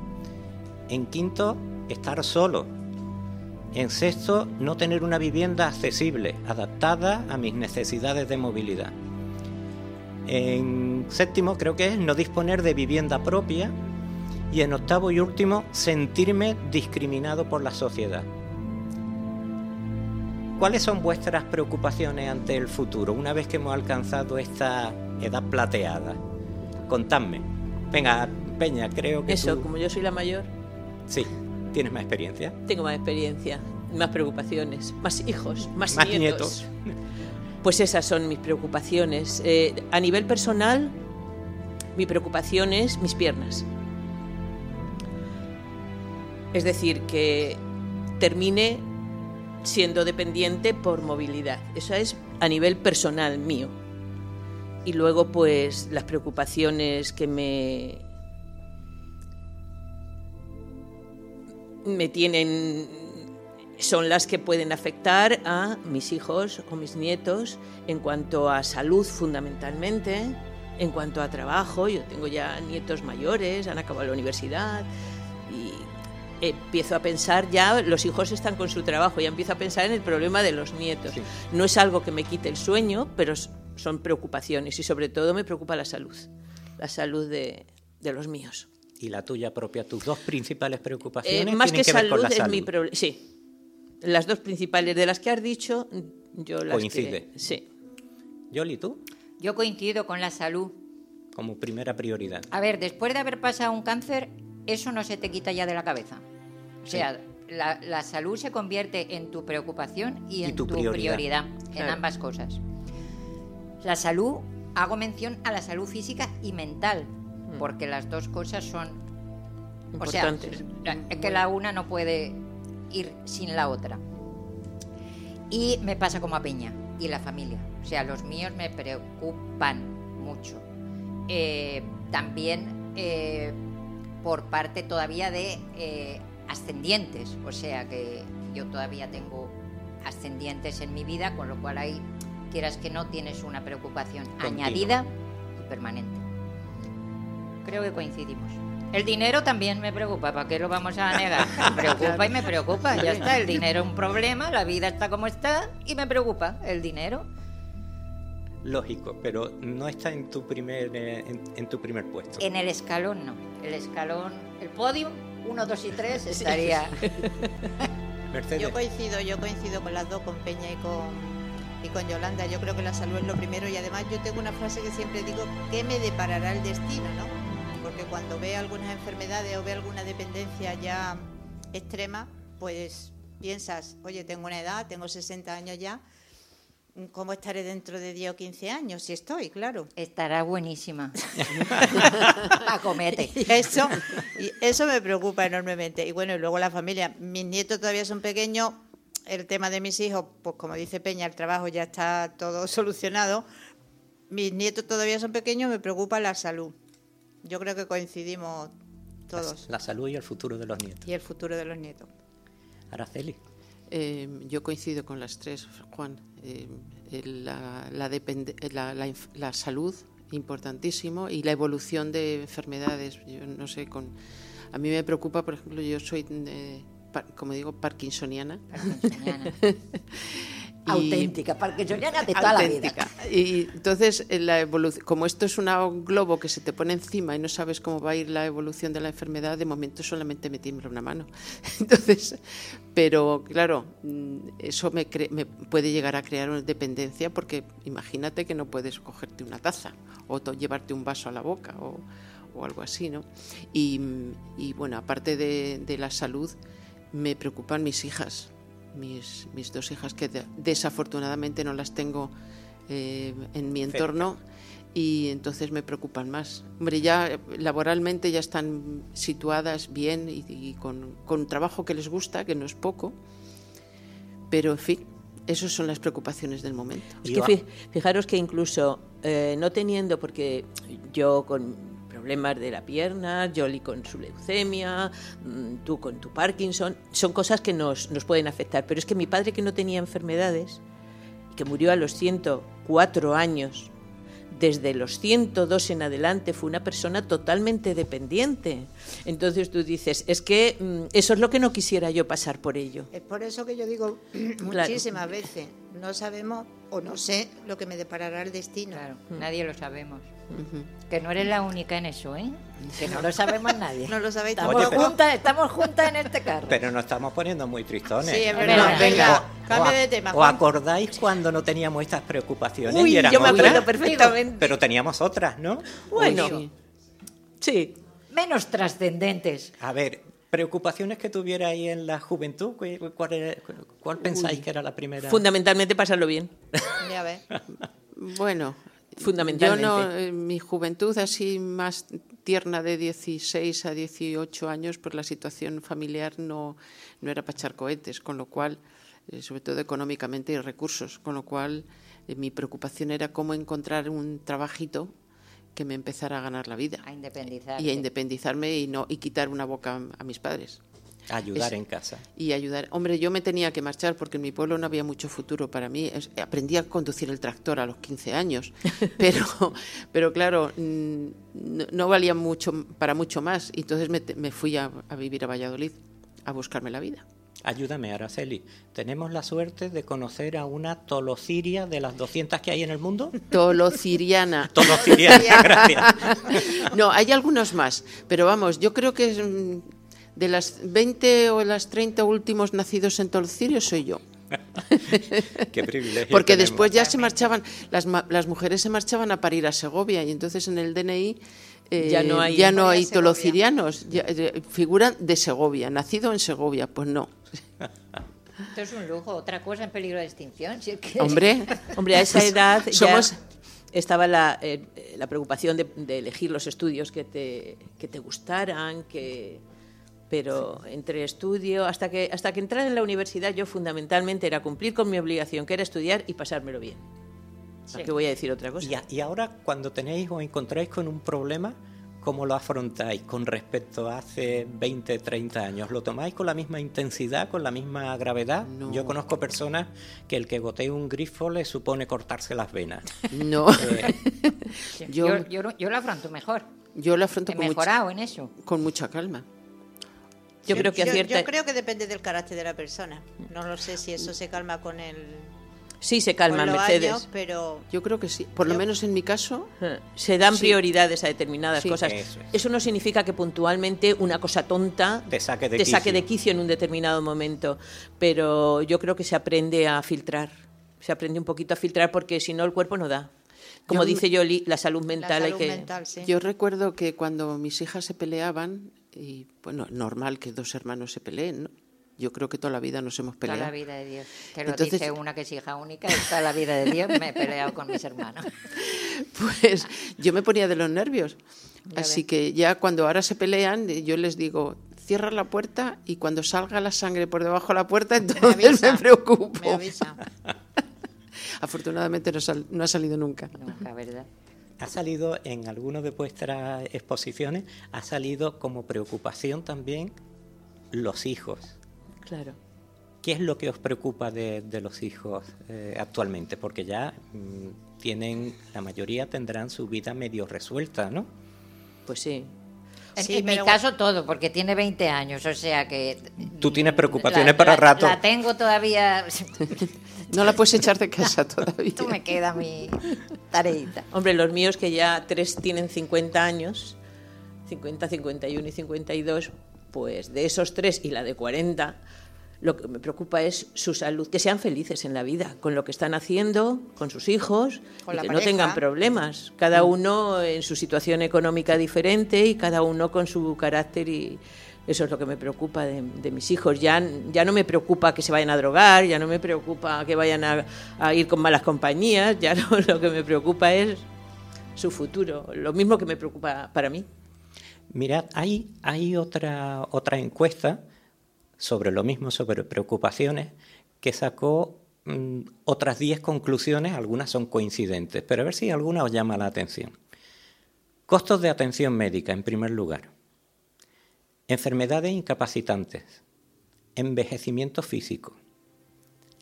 En quinto, estar solo. En sexto, no tener una vivienda accesible, adaptada a mis necesidades de movilidad. En séptimo, creo que es no disponer de vivienda propia. Y en octavo y último, sentirme discriminado por la sociedad. ¿Cuáles son vuestras preocupaciones ante el futuro una vez que hemos alcanzado esta edad plateada? Contadme. Venga, Peña, creo que Eso, tú- como yo soy la mayor, Sí, tienes más experiencia. tengo más experiencia, más preocupaciones, más hijos, más, Más nietos. nietos. Pues esas son mis preocupaciones. Eh, a nivel personal, mi preocupación es mis piernas. Es decir, que termine siendo dependiente por movilidad. Eso es a nivel personal mío. Y luego, pues, las preocupaciones que me. Me tienen. son las que pueden afectar a mis hijos o mis nietos en cuanto a salud, fundamentalmente, en cuanto a trabajo. Yo tengo ya nietos mayores, han acabado la universidad y empiezo a pensar ya, los hijos están con su trabajo, ya empiezo a pensar en el problema de los nietos. Sí. No es algo que me quite el sueño, pero son preocupaciones y sobre todo me preocupa la salud, la salud de, de los míos. Y la tuya propia, tus dos principales Eh, preocupaciones más tienen que, que, ver con salud la es salud. mi problema. Sí, las dos principales de las que has dicho, yo las Coincide. que- sí. Yoli, ¿tú? Yo coincido con la salud. Como primera prioridad. A ver, después de haber pasado un cáncer, eso no se te quita ya de la cabeza. O sea, la, la salud se convierte en tu preocupación y Y en tu tu, prioridad. prioridad, en Claro. ambas cosas. La salud, hago mención a la salud física y mental, porque las dos cosas son... O sea, Importantes. la- es que la una no puede ir sin la otra. Y me pasa como a Peña y la familia. O sea, los míos me preocupan mucho. Eh, también eh, por parte todavía de eh, ascendientes. O sea, que yo todavía tengo ascendientes en mi vida, con lo cual ahí, quieras que no, tienes una preocupación añadida y permanente. Creo que coincidimos. El dinero también me preocupa, ¿para qué lo vamos a negar? Me preocupa y me preocupa, ya está. El dinero es un problema, la vida está como está y me preocupa el dinero. Lógico, pero no está en tu primer, eh, en, en tu primer puesto. En el escalón no. El escalón, el podium 1, 2 y 3 estaría... Yo coincido, yo coincido con las dos, con Peña y con, y con Yolanda. Yo creo que la salud es lo primero y además yo tengo una frase que siempre digo, ¿qué me deparará el destino? ¿no? Porque cuando ve algunas enfermedades o ve alguna dependencia ya extrema, pues piensas, oye, tengo una edad, tengo 60 años ya, ¿Cómo estaré dentro de 10 o 15 años? Si estoy, claro. Estará buenísima. Acomete. Y eso, y eso me preocupa enormemente. Y bueno, y luego la familia. Mis nietos todavía son pequeños. El tema de mis hijos, pues como dice Peña, el trabajo ya está todo solucionado. Mis nietos todavía son pequeños, me preocupa la salud. Yo creo que coincidimos todos. La, salud y el futuro de los nietos. Y el futuro de los nietos. Araceli. Eh, yo coincido con las tres, Juan. Eh, la, la, salud, importantísimo, y la evolución de enfermedades. Yo no sé, con, a mí me preocupa, por ejemplo, yo soy, eh, como digo, parkinsoniana. Parkinsoniana. auténtica, parkinsoniana de toda la vida. Y entonces, la como esto es un globo que se te pone encima y no sabes cómo va a ir la evolución de la enfermedad, de momento solamente me tiembla una mano. Entonces, pero claro, mm, eso me, me puede llegar a crear una dependencia porque imagínate que no puedes cogerte una taza o llevarte un vaso a la boca o, o algo así, ¿no? Y, y bueno, aparte de, de la salud, me preocupan mis hijas mis, mis dos hijas que desafortunadamente no las tengo eh, en mi entorno y entonces me preocupan más. Hombre, ya eh, laboralmente ya están situadas bien y, con, con, un trabajo que les gusta, que no es poco, pero en fin, esas son las preocupaciones del momento. Es que fijaros que incluso eh, no teniendo, porque yo con problemas de la pierna, Jolly con su leucemia, mm, tú con tu Parkinson, son cosas que nos, nos pueden afectar. Pero es que mi padre que no tenía enfermedades, que murió a los 104 años, desde los 102 en adelante fue una persona totalmente dependiente. Entonces tú dices, es que mm, eso es lo que no quisiera yo pasar por ello. Es por eso que yo digo muchísimas veces, no sabemos o no sé lo que me deparará el destino. Claro, nadie lo sabemos. Que no eres la única en eso, ¿eh? Que no lo sabemos nadie. no lo sabéis estamos, juntas, estamos juntas en este carro. Pero nos estamos poniendo muy tristones. Sí, es verdad. venga, cambio de tema. ¿Os acordáis cuando no teníamos estas preocupaciones? Uy, yo me acuerdo perfectamente. Pero teníamos otras, ¿no? Bueno, sí. Menos trascendentes. A ver, preocupaciones que tuvierais en la juventud, ¿cuál, cuál pensáis que era la primera? Fundamentalmente pasarlo bien. Ya ves. bueno, Fundamentalmente. Yo no, en mi juventud así más tierna de 16 a 18 años, pues la situación familiar no, no era para echar cohetes, con lo cual, eh, sobre todo económicamente y recursos, con lo cual eh, mi preocupación era cómo encontrar un trabajito que me empezara a ganar la vida. A independizarme. Y a independizarme y, no, y quitar una boca a mis padres. Ayudar en casa. Y ayudar. Hombre, yo me tenía que marchar porque en mi pueblo no había mucho futuro para mí. aprendí a conducir el tractor a los 15 años, pero, pero claro, mm, no, valía mucho para mucho más. Y entonces me, fui a, vivir a Valladolid a buscarme la vida. Ayúdame, Araceli. ¿Tenemos la suerte de conocer a una tolociria de las 200 que hay en el mundo? Tolociriana. Tolociriana, gracias. No, hay algunos más, pero vamos, yo creo que mm, de las 20 o las 30 últimos nacidos en Tolcirio soy yo. Qué privilegio. Porque después ya se marchaban, las, las, mujeres se marchaban a parir a Segovia y entonces en el DNI eh, ya no hay, ya no hay tolocirianos, eh, figuran de Segovia, nacido en Segovia, pues no. Esto es un lujo, otra cosa en peligro de extinción. Hombre, hombre, a esa edad somos estaba la, eh, la preocupación de, de, elegir los estudios que te, que te gustaran, que pero entre estudio, hasta que, hasta que entrara en la universidad yo fundamentalmente era cumplir con mi obligación, que era estudiar y pasármelo bien. Sí. ¿Qué voy a decir otra cosa? Y, y, ahora cuando tenéis o encontráis con un problema, ¿cómo lo afrontáis con respecto a hace 20, 30 años? ¿Lo tomáis con la misma intensidad, con la misma gravedad? Yo conozco personas que el que gotee un grifo le supone cortarse las venas. No. Eh, yo, yo, yo, lo afronto mejor. Yo lo afronto He con mejorado en eso. Con mucha calma. Yo creo que yo, creo que depende del carácter de la persona. No lo sé si eso se calma con el Sí, se calma, Mercedes. pero yo creo que sí. Por lo menos en mi caso. Eh, se dan prioridades a determinadas cosas. Eso, no significa que puntualmente una cosa tonta te saque de, saque de quicio en un determinado momento. Pero yo creo que se aprende a filtrar. Se aprende un poquito a filtrar porque si no el cuerpo no da. Como dice Yoli, la salud mental hay que. Yo recuerdo que cuando mis hijas se peleaban, y bueno, normal que dos hermanos se peleen, ¿no? Yo creo que toda la vida nos hemos peleado. Toda la vida de Dios. Te lo dice una que es hija única, y toda la vida de Dios me he peleado con mis hermanos. Pues yo me ponía de los nervios. Así que ya cuando ahora se pelean, yo les digo, cierra la puerta y cuando salga la sangre por debajo de la puerta, entonces me, preocupo. Me avisa. Afortunadamente no, no, ha salido nunca. Nunca, ¿verdad? Ha salido en alguna de vuestras exposiciones, ha salido como preocupación también los hijos. Claro. ¿Qué es lo que os preocupa de, los hijos eh, actualmente? Porque ya mm, tienen, la mayoría tendrán su vida medio resuelta, ¿no? Pues sí. En, mi caso todo, porque tiene 20 años, o sea que... Tú tienes preocupaciones para rato. La tengo todavía... no la puedes echar de casa todavía. Esto me queda mi tareita. Hombre, los míos que ya tres tienen 50 años, 50, 51 y 52, pues de esos tres y la de 40 lo que me preocupa es su salud, que sean felices en la vida, con lo que están haciendo, con sus hijos, que no tengan problemas, cada mm. uno en su situación económica diferente y cada uno con su carácter y eso es lo que me preocupa de, mis hijos. Ya, ya no me preocupa que se vayan a drogar, ya no me preocupa que vayan a, ir con malas compañías, ya lo que me preocupa es su futuro, lo mismo que me preocupa para mí. Mirad, hay, otra encuesta sobre lo mismo, sobre preocupaciones, que sacó mm, otras 10 conclusiones, algunas son coincidentes, pero a ver si alguna os llama la atención. Costos de atención médica, en primer lugar. Enfermedades incapacitantes. Envejecimiento físico.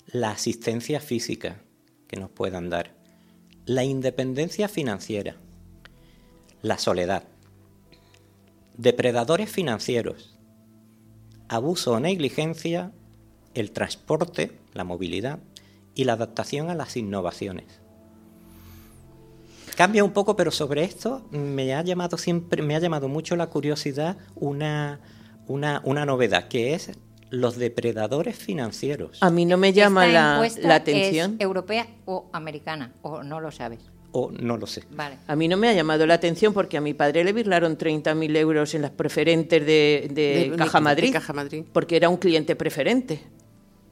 La asistencia física que nos puedan dar. La independencia financiera. La soledad. Depredadores financieros abuso o negligencia, el transporte, la movilidad y la adaptación a las innovaciones. Cambia un poco, pero sobre esto me ha llamado siempre, me ha llamado mucho la curiosidad una, una, una novedad, que es los depredadores financieros. A mí no me llama la, la, atención. ¿Es europea o americana? ¿O no lo sabes? O no lo sé. A mí no me ha llamado la atención porque a mi padre le virlaron 30.000 euros en las preferentes de, Caja Madrid, Caja Madrid, porque era un cliente preferente.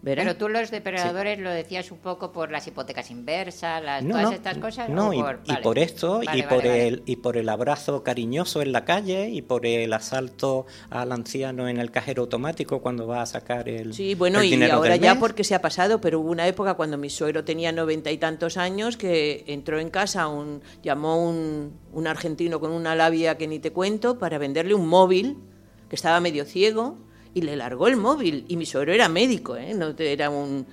Pero tú los depredadores lo decías un poco por las hipotecas inversas, las, todas estas cosas. No, y, por, esto, y por el y por el abrazo cariñoso en la calle, y por el asalto al anciano en el cajero automático cuando va a sacar el Sí, bueno, y ahora ya porque se ha pasado, pero hubo una época cuando mi suegro tenía noventa y tantos años que entró en casa, un llamó un, un argentino con una labia que ni te cuento para venderle un móvil que estaba medio ciego y le largó el móvil. Y mi suegro era médico, ¿eh? No era un...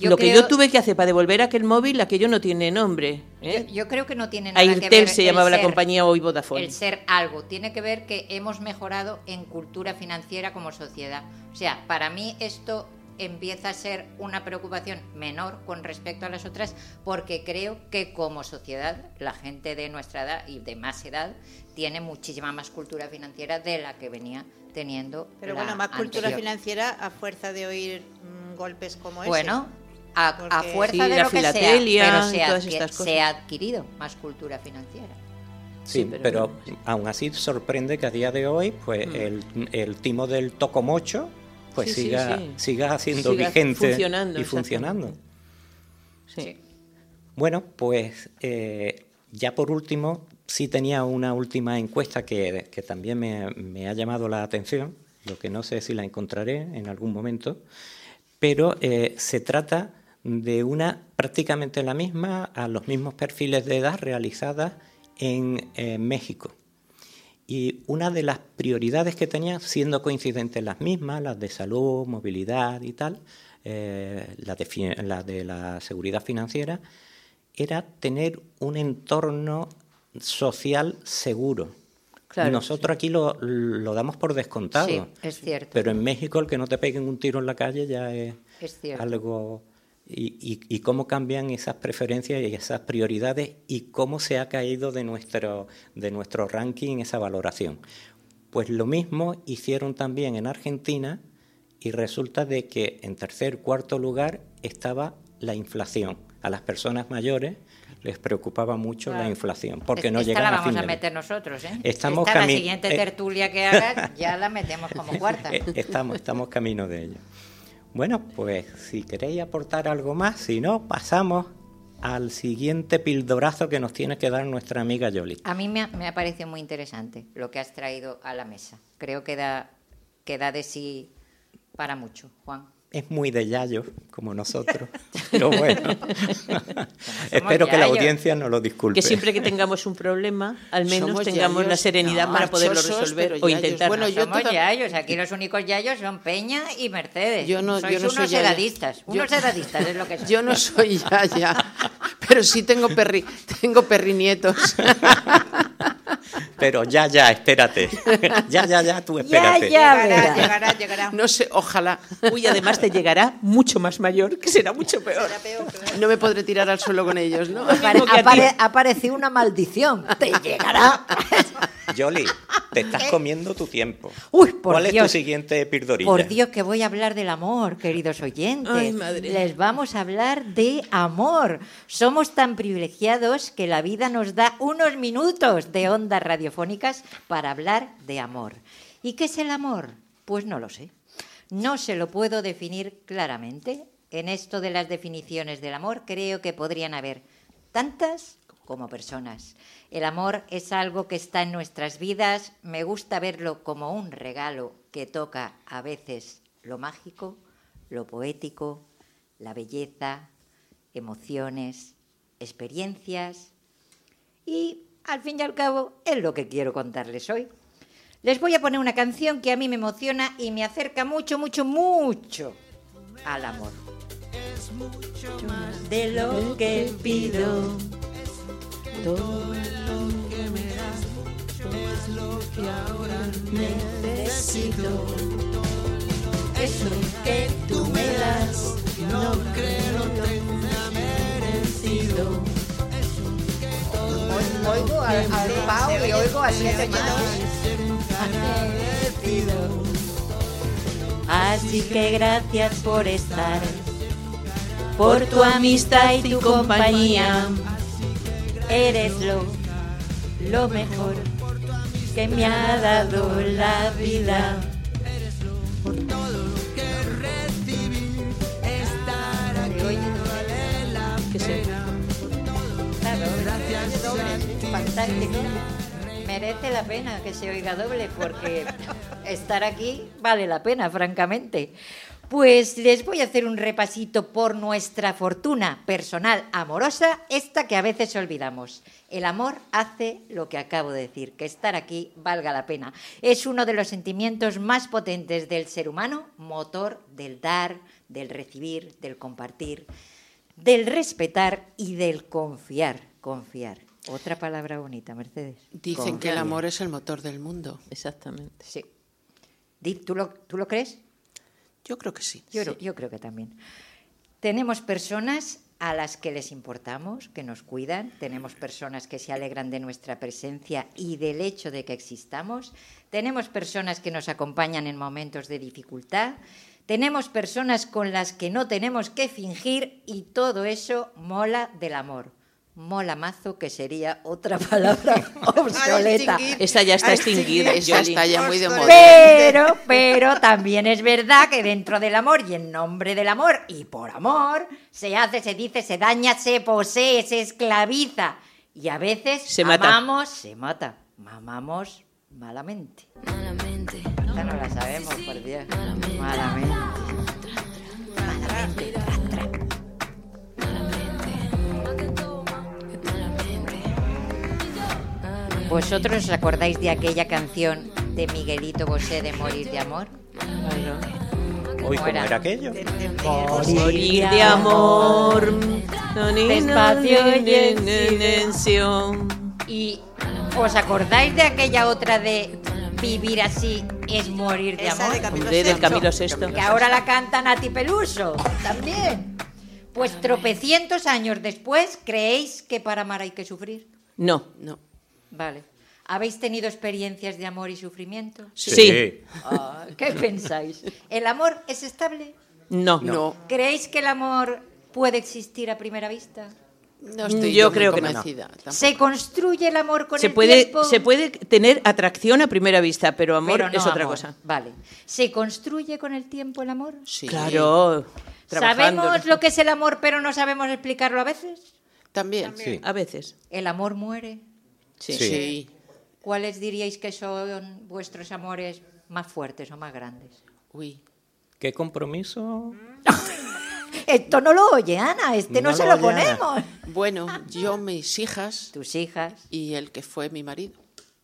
lo que yo tuve que hacer para devolver aquel móvil, aquello no tiene nombre. ¿eh? Yo, creo que no tiene nada Airtel que ver. se llamaba la compañía hoy Vodafone. El ser algo. Tiene que ver que hemos mejorado en cultura financiera como sociedad. O sea, para mí esto empieza a ser una preocupación menor con respecto a las otras porque creo que como sociedad la gente de nuestra edad y de más edad tiene muchísima más cultura financiera de la que venía teniendo. Pero bueno, más cultura financiera a fuerza de oír mm, golpes como ese. Bueno, a, fuerza de lo que sea, pero se ha, adquirido más cultura financiera. Sí, pero, aún así sorprende que a día de hoy, pues mm. el, timo del tocomocho, pues siga, siga siendo vigente y funcionando. Sí. Bueno, pues eh, ya por último, sí tenía una última encuesta que, también me, ha llamado la atención, lo que no sé si la encontraré en algún momento, pero eh, se trata de una prácticamente la misma, a los mismos perfiles de edad realizadas en México. Y una de las prioridades que tenía, siendo coincidentes las mismas, las de salud, movilidad y tal, eh, de la seguridad financiera, era tener un entorno social seguro. Nosotros aquí lo, damos por descontado. Sí, es cierto. Pero en México el que no te peguen un tiro en la calle ya es, algo y, cómo cambian esas preferencias y esas prioridades y cómo se ha caído de nuestro, de nuestro ranking esa valoración. Pues lo mismo hicieron también en Argentina y resulta de que en tercer, cuarto lugar estaba la inflación. A las personas mayores les preocupaba mucho la inflación porque no llegan la vamos a, meter nosotros, ¿eh? Estamos Esta, la siguiente eh, tertulia que hagas ya la metemos como cuarta. Eh, estamos, estamos camino de ello. Bueno, pues si queréis aportar algo más, si no, pasamos al siguiente pildorazo que nos tiene que dar nuestra amiga Yoli. A mí me ha, me ha parecido muy interesante lo que has traído a la mesa. Creo que da, que da de sí para mucho, Juan es muy de Yayo, como nosotros. Pero bueno, espero que la audiencia no lo disculpe. Que siempre que tengamos un problema, al menos tengamos la serenidad para poderlo resolver o intentar. Bueno, yo somos Yayos, aquí los únicos Yayos son Peña y Mercedes. Yo no, Sois yo no unos soy edadistas, unos edadistas es lo que Yo no soy Yaya, pero sí tengo, perri, tengo perrinietos. Pero ya, ya, espérate. Ya, ya, ya, tú espérate. Ya, ya, llegará, llegará, No sé, ojalá. Uy, además te llegará mucho más mayor, que será mucho peor. No me podré tirar al suelo con ellos, ¿no? apareció una maldición. Te llegará. Yoli, te estás comiendo tu tiempo. Uy, por ¿Cuál es tu siguiente pirdorilla? Por Dios, que voy a hablar del amor, queridos oyentes. Ay, madre. Les vamos a hablar de amor. Somos tan privilegiados que la vida nos da unos minutos de radiofónicas para hablar de amor. ¿Y qué es el amor? Pues no lo sé. No se lo puedo definir claramente. En esto de las definiciones del amor creo que podrían haber tantas como personas. El amor es algo que está en nuestras vidas. Me gusta verlo como un regalo que toca a veces lo mágico, lo poético, la belleza, emociones, experiencias y al fin y al cabo es lo que quiero contarles hoy. Les voy a poner una canción que a mí me emociona y me acerca mucho, mucho, mucho al amor. Es mucho más de lo que pido. Todo lo que me das es lo que ahora necesito. Eso que tú me das, no creo tenga merecido. Oigo al, al Pau y oigo a siete Así que gracias por estar, por tu amistad y tu compañía. Eres lo, lo mejor que me ha dado la vida. Por todo fantástico merece la pena que se oiga doble porque estar aquí vale la pena, francamente. Pues les voy a hacer un repasito por nuestra fortuna personal amorosa, esta que a veces olvidamos. El amor hace lo que acabo de decir, que estar aquí valga la pena. Es uno de los sentimientos más potentes del ser humano, motor del dar, del recibir, del compartir, del respetar y del confiar, confiar. Otra palabra bonita, Mercedes. Dicen que el amor es el motor del mundo. Exactamente. Sí. ¿Tú lo, ¿Tú lo crees? Yo creo que sí. Yo, yo creo que también. Tenemos personas a las que les importamos, que nos cuidan, tenemos personas que se alegran de nuestra presencia y del hecho de que existamos, tenemos personas que nos acompañan en momentos de dificultad, tenemos personas con las que no tenemos que fingir y todo eso mola del amor mola mazo, que sería otra palabra obsoleta. Esa ya está extinguida, esa está ya muy de moda. Pero, pero también es verdad que dentro del amor y en nombre del amor y por amor se hace, se dice, se daña, se posee, se esclaviza y a veces se amamos, se mata, mamamos malamente. Malamente. Esta no la sabemos, por Dios. Malamente. Malamente. malamente. ¿Vosotros os acordáis de aquella canción de Miguelito Bosé de Morir de Amor? Uy, ¿cómo era, aquello? Morir de amor, despacio y en ¿Y os acordáis de aquella otra de Vivir así es morir de amor? De Camilo, Camilo Que ahora la canta Nati Peluso, también. Pues tropecientos años después, ¿creéis que para amar hay que sufrir? No. No. Vale. ¿Habéis tenido experiencias de amor y sufrimiento? Sí. Ah, ¿Qué pensáis? ¿El amor es estable? No. No. ¿Creéis que el amor puede existir a primera vista? No estoy Yo creo que no. ¿Se construye el amor con Se el puede, tiempo? se puede tener atracción a primera vista, pero amor Pero no es otra amor. cosa. Vale. ¿Se construye con el tiempo el amor? Sí. Claro. Trabajando. ¿Sabemos lo que es el amor, pero no sabemos explicarlo a veces? También. Sí. A veces. ¿El amor muere? Sí. Sí. Sí. ¿Cuáles diríais que son vuestros amores más fuertes o más grandes? Uy. ¿Qué compromiso? Esto no lo oye Ana, este no, No se lo lo oye Ana. ponemos. Bueno, yo, mis hijas Tus hijas, y el que fue mi marido.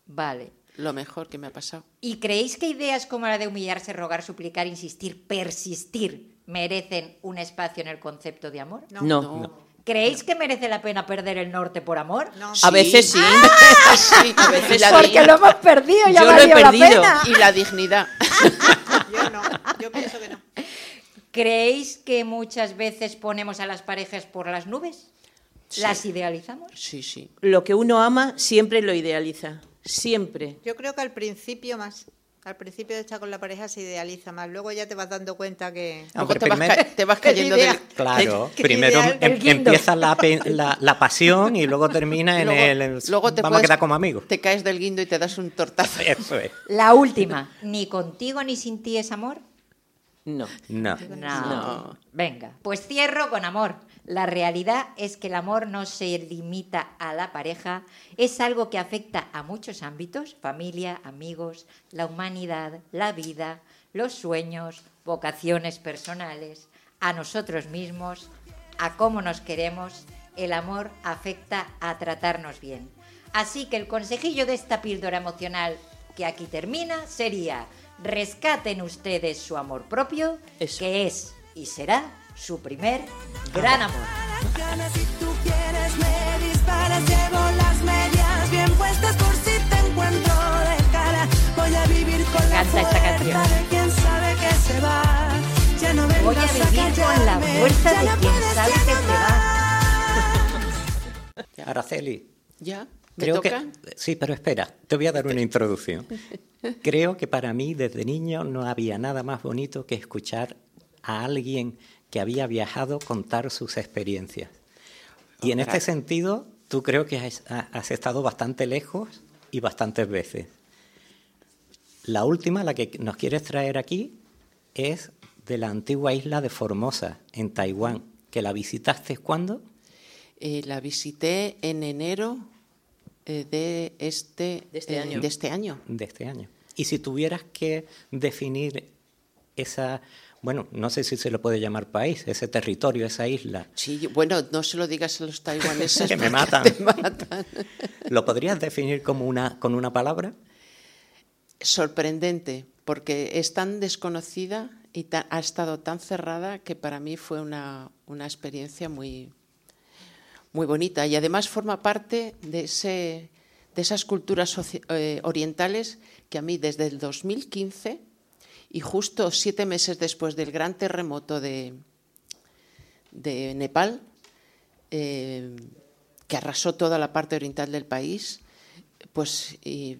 vale. Lo mejor que me ha pasado. ¿Y creéis que ideas como la de humillarse, rogar, suplicar, insistir, persistir merecen un espacio en el concepto de amor? No. No. ¿Creéis que merece la pena perder el norte por amor? No. A veces sí. Sí, a veces la Porque lo hemos perdido, ya Yo lo he valió la perdido. pena. Y la dignidad. Yo no, yo pienso que no. ¿Creéis que muchas veces ponemos a las parejas por las nubes? ¿Las idealizamos? Sí, sí. Lo que uno ama siempre lo idealiza. Siempre. Yo creo que al principio más. Al principio de estar con la pareja se idealiza más. Luego ya te vas dando cuenta que. Pero te vas, te vas cayendo del... Claro, primero em- empieza la, la- la pasión y luego termina en Luego- el, el- luego te vamos a quedar como amigos. Te caes del guindo y te das un tortazo. Eso es. La última. ¿Ni contigo ni sin ti es amor? No. No. No. No. Venga, pues cierro con amor. La realidad es que el amor no se limita a la pareja, es algo que afecta a muchos ámbitos, familia, amigos, la humanidad, la vida, los sueños, vocaciones personales, a nosotros mismos, a cómo nos queremos. El amor afecta a tratarnos bien. Así que el consejillo de esta píldora emocional que aquí termina sería rescaten ustedes su amor propio, Eso. que es y será su primer gran amor. Si tú quieres me disparas, llevo las medias bien puestas por si te encuentro de cara. Voy a vivir con la encanta esta canción. de quien sabe que se va. Ya no Voy a vivir con la fuerza de quien sabe que se va. Araceli, ¿Ya? ¿Me creo toca? que... Sí, pero espera, te voy a dar una introducción. Creo que para mí desde niño no había nada más bonito que escuchar a alguien que había viajado contar sus experiencias. Y en este sentido, tú creo que has, has estado bastante lejos y bastantes veces. La última, la que nos quieres traer aquí, es de la antigua isla de Formosa, en Taiwán, que la visitaste cuándo? Eh, la visité en enero eh, de este, De este eh, año. de este año. de este año. Y si tuvieras que definir esa, bueno, no sé si se lo puede llamar país, ese territorio, esa isla, Sí, bueno, no se lo digas a los taiwaneses. Que me matan. te matan. ¿lo podrías definir como una, con una palabra? Sorprendente, porque es tan desconocida y ta- ha estado tan cerrada que para mí fue una, una experiencia muy, muy bonita. Y además forma parte de, ese, de esas culturas eh, orientales que a mí desde el 2015 y justo siete meses después del gran terremoto de, de Nepal, eh, que arrasó toda la parte oriental del país, pues y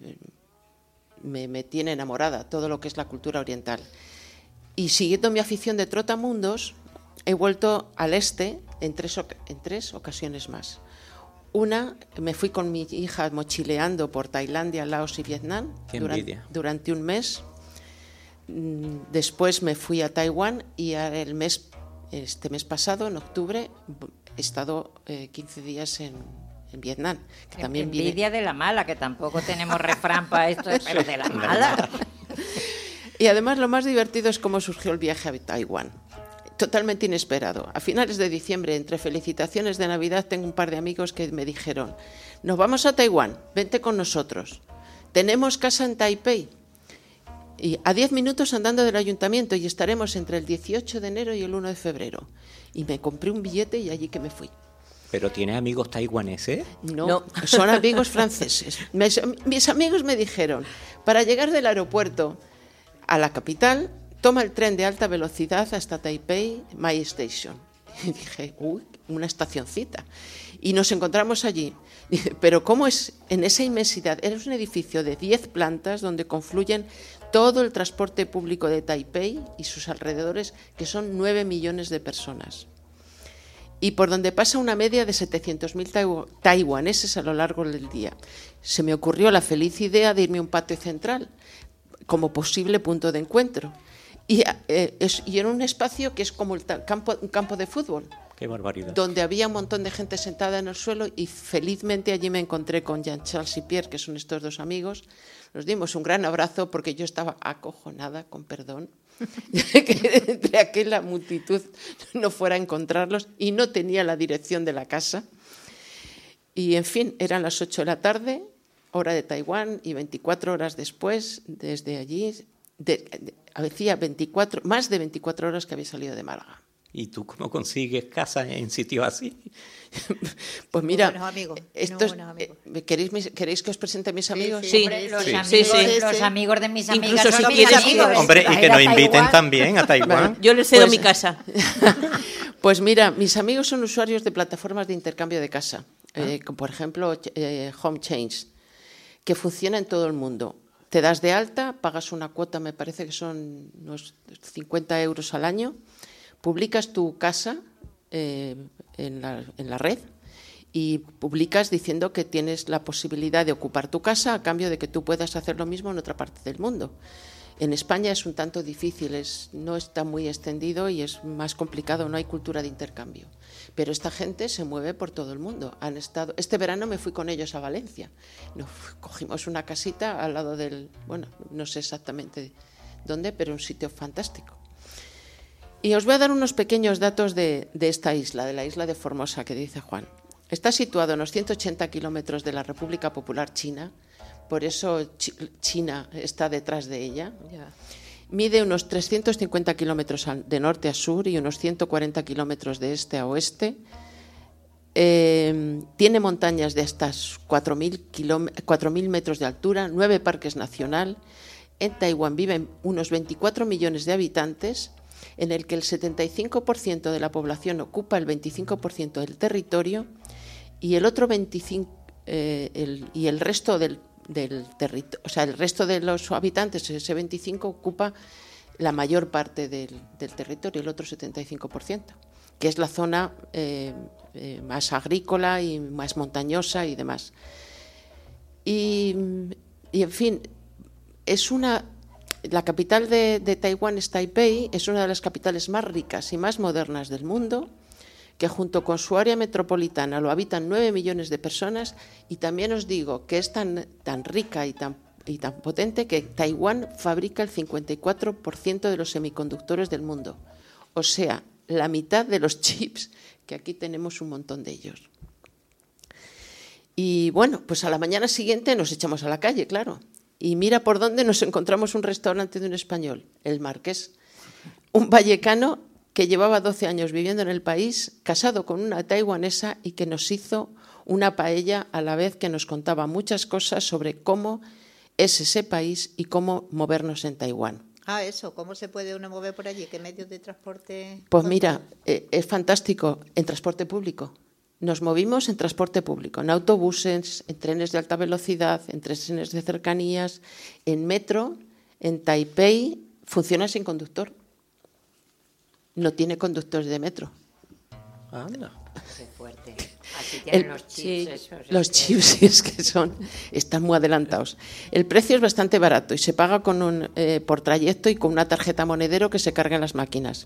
me, me tiene enamorada todo lo que es la cultura oriental. Y siguiendo mi afición de trotamundos, he vuelto al este en tres, oc- en tres ocasiones más. Una, me fui con mi hija mochileando por Tailandia, Laos y Vietnam durante un mes. Mm, Después me fui a Taiwán y el mes, este mes pasado, en octubre, he estado eh, 15 días en, en Vietnam. Que también vine- Envidia de la mala, que tampoco tenemos refrán para esto, pero de la mala. Y además lo más divertido es cómo surgió el viaje a Taiwán. Totalmente inesperado. A finales de diciembre, entre felicitaciones de Navidad, tengo un par de amigos que me dijeron, nos vamos a Taiwán, vente con nosotros. Tenemos casa en Taipei. Y a 10 minutos andando del ayuntamiento y estaremos entre el 18 de enero y el 1 de febrero. Y me compré un billete y allí que me fui. ¿Pero tiene amigos taiwaneses? No, No. son amigos franceses. Mis, mis amigos me dijeron, para llegar del aeropuerto a la capital, toma el tren de alta velocidad hasta Taipei My Station. Y dije, uy, una estacioncita. Y nos encontramos allí. pero ¿cómo es en esa inmensidad? Es un edificio de 10 plantas donde confluyen todo el transporte público de Taipei y sus alrededores, que son 9 millones de personas. Y por donde pasa una media de 700.000 taiwaneses a lo largo del día. Se me ocurrió la feliz idea de irme a un patio central como posible punto de encuentro. Y, eh, en un espacio que es como el campo, un campo de fútbol. Qué barbaridad. Donde había un montón de gente sentada en el suelo y felizmente allí me encontré con Jean-Charles y Pierre, que son estos dos amigos. Nos dimos un gran abrazo porque yo estaba acojonada, con perdón, que entre aquella multitud no fuera a encontrarlos y no tenía la dirección de la casa. Y en fin, eran las 8 de la tarde, hora de Taiwán, y 24 horas después, desde allí, hacía 24, más de 24 horas que había salido de Málaga. ¿Y tú cómo consigues casa en sitios así? pues mira, estos, eh, ¿queréis, ¿queréis, que os presente a mis amigos? Sí, los, amigos, los amigos de mis amigas Incluso si amigos. Hombre, y que nos inviten también a Taiwán. yo les cedo pues, mi casa. pues mira, mis amigos son usuarios de plataformas de intercambio de casa, eh, como por ejemplo eh, Home Change, que funciona en todo el mundo. Te das de alta, pagas una cuota, me parece que son unos 50 euros al año, publicas tu casa eh, en, la, red y publicas diciendo que tienes la posibilidad de ocupar tu casa a cambio de que tú puedas hacer lo mismo en otra parte del mundo. En España es un tanto difícil, no está muy extendido y es más complicado, no hay cultura de intercambio. Pero esta gente se mueve por todo el mundo. Han estado, este verano me fui con ellos a Valencia. Cogimos una casita al lado del, bueno, no sé exactamente dónde, pero un sitio fantástico. Y os voy a dar unos pequeños datos de, esta isla, de la isla de Formosa, que dice Juan. Está situado a unos 180 kilómetros de la República Popular China, por eso China está detrás de ella. Mide unos 350 kilómetros de norte a sur y unos 140 kilómetros de este a oeste. Em, tiene montañas de hasta 4.000 metros de altura, nueve parques nacionales. En Taiwán viven unos 24 millones de habitantes en el que el 75% de la población ocupa el 25% del territorio y el otro 25 eh, y el resto del, territorio, o sea, el resto de los habitantes, ese 25 ocupa la mayor parte del, territorio, el otro 75%, que es la zona eh, eh, más agrícola y más montañosa y demás. y en fin, es una la capital de, Taiwán es Taipei, es una de las capitales más ricas y más modernas del mundo, que junto con su área metropolitana lo habitan nueve millones de personas y también os digo que es tan, tan rica y tan, y tan potente que Taiwán fabrica el 54% de los semiconductores del mundo, o sea, la mitad de los chips, que aquí tenemos un montón de ellos. Y bueno, pues a la mañana siguiente nos echamos a la calle, claro. Y mira por dónde nos encontramos un restaurante de un español, el Marqués. Un vallecano que llevaba 12 años viviendo en el país, casado con una taiwanesa y que nos hizo una paella a la vez que nos contaba muchas cosas sobre cómo es ese país y cómo movernos en Taiwán. Ah, eso, ¿cómo se puede uno mover por allí? ¿Qué medios de transporte? Pues mira, eh, es fantástico, en transporte público. Nos movimos en transporte público, en autobuses, en trenes de alta velocidad, en trenes de cercanías, en metro. En Taipei funciona sin conductor. No tiene conductores de metro. Anda. Qué fuerte. los chips. los chips es que son, están muy adelantados. El precio es bastante barato y se paga con un, eh, por trayecto y con una tarjeta monedero que se carga en las máquinas.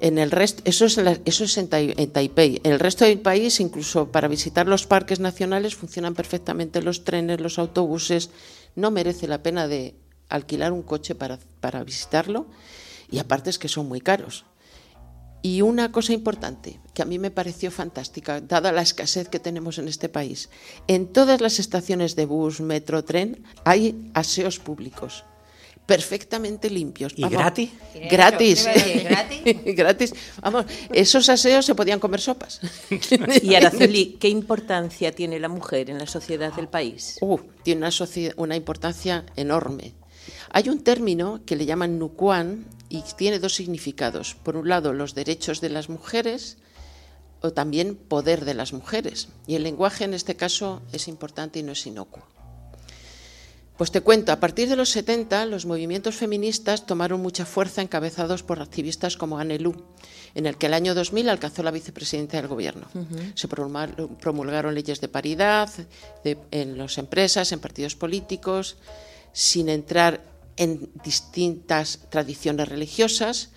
En el resto, eso es, eso es en, Taipei. En el resto del país, incluso para visitar los parques nacionales, funcionan perfectamente los trenes, los autobuses. No merece la pena de alquilar un coche para, para visitarlo. Y aparte es que son muy caros. Y una cosa importante que a mí me pareció fantástica, dada la escasez que tenemos en este país, en todas las estaciones de bus, metro, tren, hay aseos públicos perfectamente limpios. ¿Y gratis? Gratis. ¿Gratis? Vamos, esos aseos se podían comer sopas. y Araceli, ¿qué importancia tiene la mujer en la sociedad del país? Uh, tiene una, una importancia enorme. Hay un término que le llaman nukuan y tiene dos significados. Por un lado, los derechos de las mujeres o también poder de las mujeres. Y el lenguaje en este caso es importante y no es inocuo. Pues te cuento, a partir de los 70 los movimientos feministas tomaron mucha fuerza encabezados por activistas como Anne Lu, en el que el año 2000 alcanzó la vicepresidencia del gobierno. Se promulgaron leyes de paridad en las empresas, en partidos políticos, sin entrar en distintas tradiciones religiosas,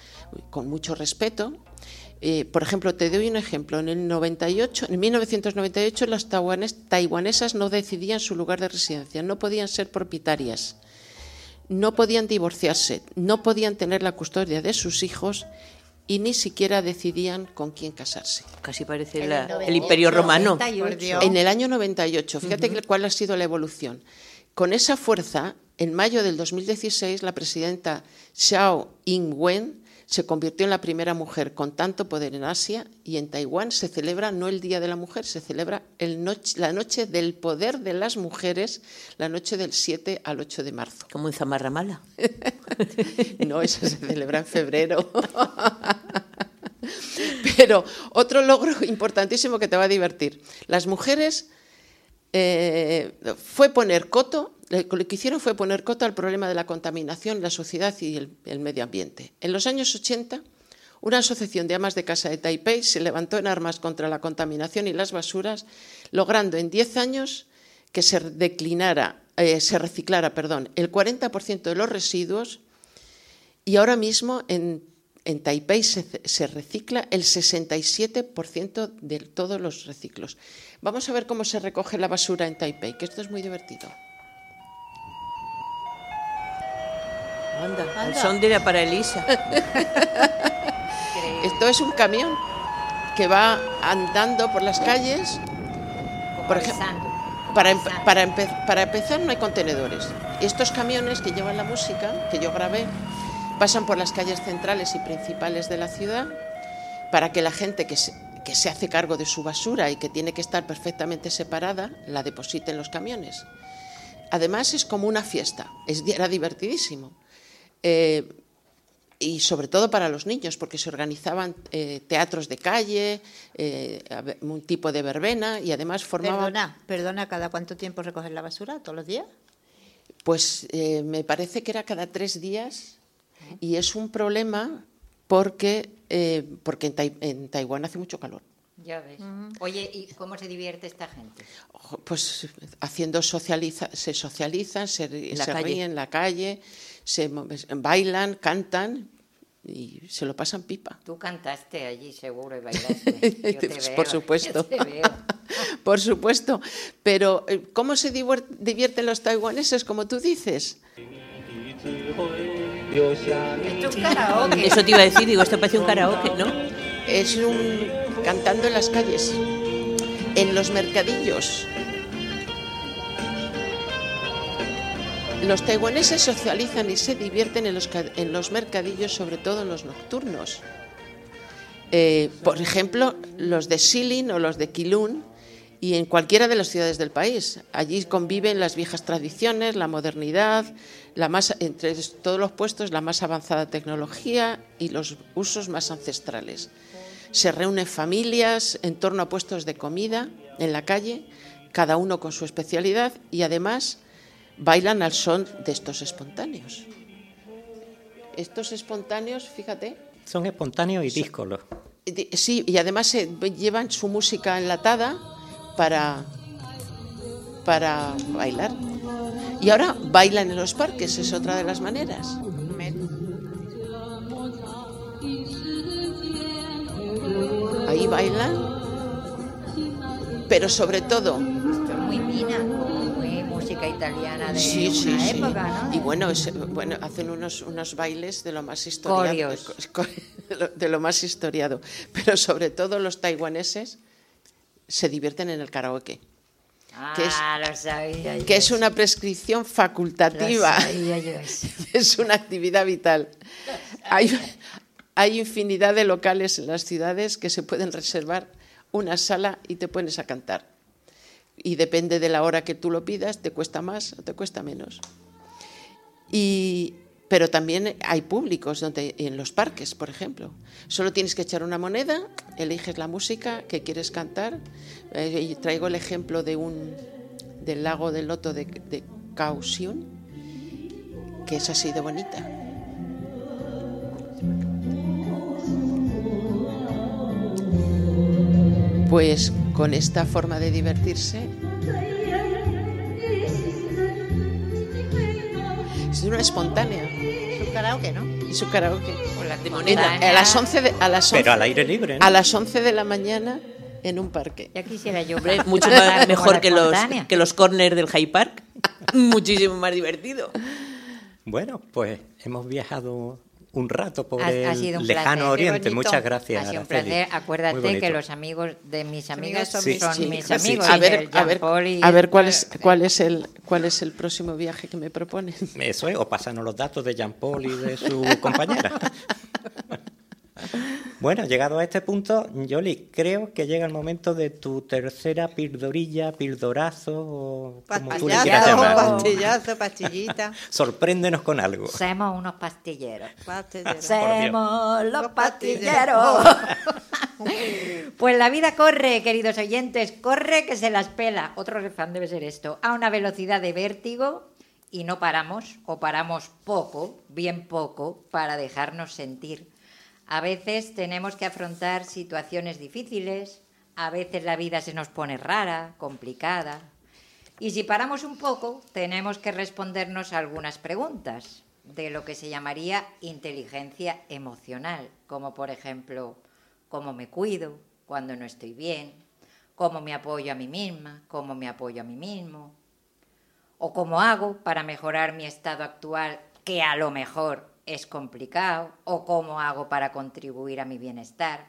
con mucho respeto, eh, por ejemplo, te doy un ejemplo. En el 98, en 1998 las taiwanesas no decidían su lugar de residencia, no podían ser propietarias, no podían divorciarse, no podían tener la custodia de sus hijos y ni siquiera decidían con quién casarse. Casi parece el, Imperio Romano. En el año 98, fíjate cuál ha sido la evolución. Con esa fuerza, en mayo del 2016, la presidenta Xiao Ing-wen se convirtió en la primera mujer con tanto poder en Asia y en Taiwán se celebra no el Día de la Mujer, se celebra la Noche del Poder de las Mujeres, la noche del 7 al 8 de marzo. Como en Zamarramala. no, eso se celebra en febrero. Pero otro logro importantísimo que te va a divertir. Las mujeres eh, fue poner coto lo que hicieron fue poner cota al problema de la contaminación, la sociedad y el, medio ambiente. En los años 80, una asociación de amas de casa de Taipei se levantó en armas contra la contaminación y las basuras, logrando en 10 años que se declinara, eh, se reciclara, perdón, el 40% de los residuos y ahora mismo en, Taipei se, se, recicla el 67% de todos los reciclos. Vamos a ver cómo se recoge la basura en Taipei, que esto es muy divertido. Anda, el son de la para Elisa. Esto es un camión que va andando por las calles. Por ejemplo, para, para, para empezar no hay contenedores. Estos camiones que llevan la música, que yo grabé, pasan por las calles centrales y principales de la ciudad para que la gente que se, que se hace cargo de su basura y que tiene que estar perfectamente separada la deposite en los camiones. Además es como una fiesta, es, era divertidísimo. Eh, y sobre todo para los niños, porque se organizaban eh, teatros de calle, eh, un tipo de verbena y además formaban... Perdona, perdona, ¿cada cuánto tiempo recoger la basura? ¿Todos los días? Pues me parece que era cada tres días y es un problema porque, porque en, Taiwán hace mucho calor. Ya ves. Oye, ¿y cómo se divierte esta gente? Pues haciendo socializa, se socializan, se, se ríen en la calle se bailan, cantan y se lo pasan pipa. Tú cantaste allí seguro y bailaste. Por supuesto. Por supuesto. Pero eh, ¿cómo se divierten los taiwaneses, como tú dices? Esto es karaoke. Eso te iba a decir, digo, esto parece un karaoke, ¿no? Es un cantando en las calles, en los mercadillos, Los taiwaneses socializan y se divierten en los, mercadillos, sobre todo en los nocturnos. Eh, por ejemplo, los de Xilin o los de Kilun y en cualquiera de las ciudades del país. Allí conviven las viejas tradiciones, la modernidad, la más, entre todos los puestos la más avanzada tecnología y los usos más ancestrales. Se reúnen familias en torno a puestos de comida en la calle, cada uno con su especialidad y además bailan al son de estos espontáneos. Estos espontáneos, fíjate. Son espontáneos y díscolos. Sí, y además llevan su música enlatada para, para bailar. Y ahora bailan en los parques, es otra de las maneras. Ahí bailan, pero sobre todo italiana de una época, Y bueno, bueno, hacen unos, unos bailes de lo más historiado. De lo, más historiado. Pero sobre todo los taiwaneses se divierten en el karaoke. que es, ah, que es una prescripción facultativa. es una actividad vital. Hay, hay infinidad de locales en las ciudades que se pueden reservar una sala y te pones a cantar y depende de la hora que tú lo pidas, te cuesta más o te cuesta menos. Y pero también hay públicos donde en los parques, por ejemplo. Solo tienes que echar una moneda, eliges la música que quieres cantar. Eh, y traigo el ejemplo de un del lago del Loto de, de Kaohsiung, que es así de bonita. Pues con esta forma de divertirse es una espontánea. Es un karaoke, ¿no? Es un karaoke. Con la En- espontánea. a las 11 de, a las 11 Pero al aire libre, ¿no? a las 11 de la mañana en un parque. Ya quisiera yo. Hombre, mucho más, mejor que los, que los corners del High Park. Muchísimo más divertido. Bueno, pues hemos viajado un rato por Ha- ha el sido un lejano placer. Oriente. Muchas gracias. Ha sido un Araceli. placer. Acuérdate que los amigos de mis amigas son, son son mis- mis sí, amigos. sí. A ver, a ver, y- a ver cuál es cuál es el cuál es el próximo viaje que me proponen. Eso es, o pásanos los datos de Jean Paul y de su compañera. Bueno, llegado a este punto, Yoli, creo que llega el momento de tu tercera pildorilla, pildorazo, o como tú le quieras Pastillazo, llamar. pastillazo, pastillita. Sorpréndenos con algo. Somos unos pastilleros. pastillero. Somos los Los pastilleros. pues la vida corre, queridos oyentes, corre que se las pela. Otro refrán debe ser esto. A una velocidad de vértigo y no paramos, o paramos poco, bien poco, para dejarnos sentir. A veces tenemos que afrontar situaciones difíciles, a veces la vida se nos pone rara, complicada. Y si paramos un poco, tenemos que respondernos a algunas preguntas de lo que se llamaría inteligencia emocional, como por ejemplo, ¿cómo me cuido cuando no estoy bien? ¿Cómo me apoyo a mí misma? ¿Cómo me apoyo a mí mismo? ¿O cómo hago para mejorar mi estado actual, que a lo mejor es complicado? ¿O cómo hago para contribuir a mi bienestar?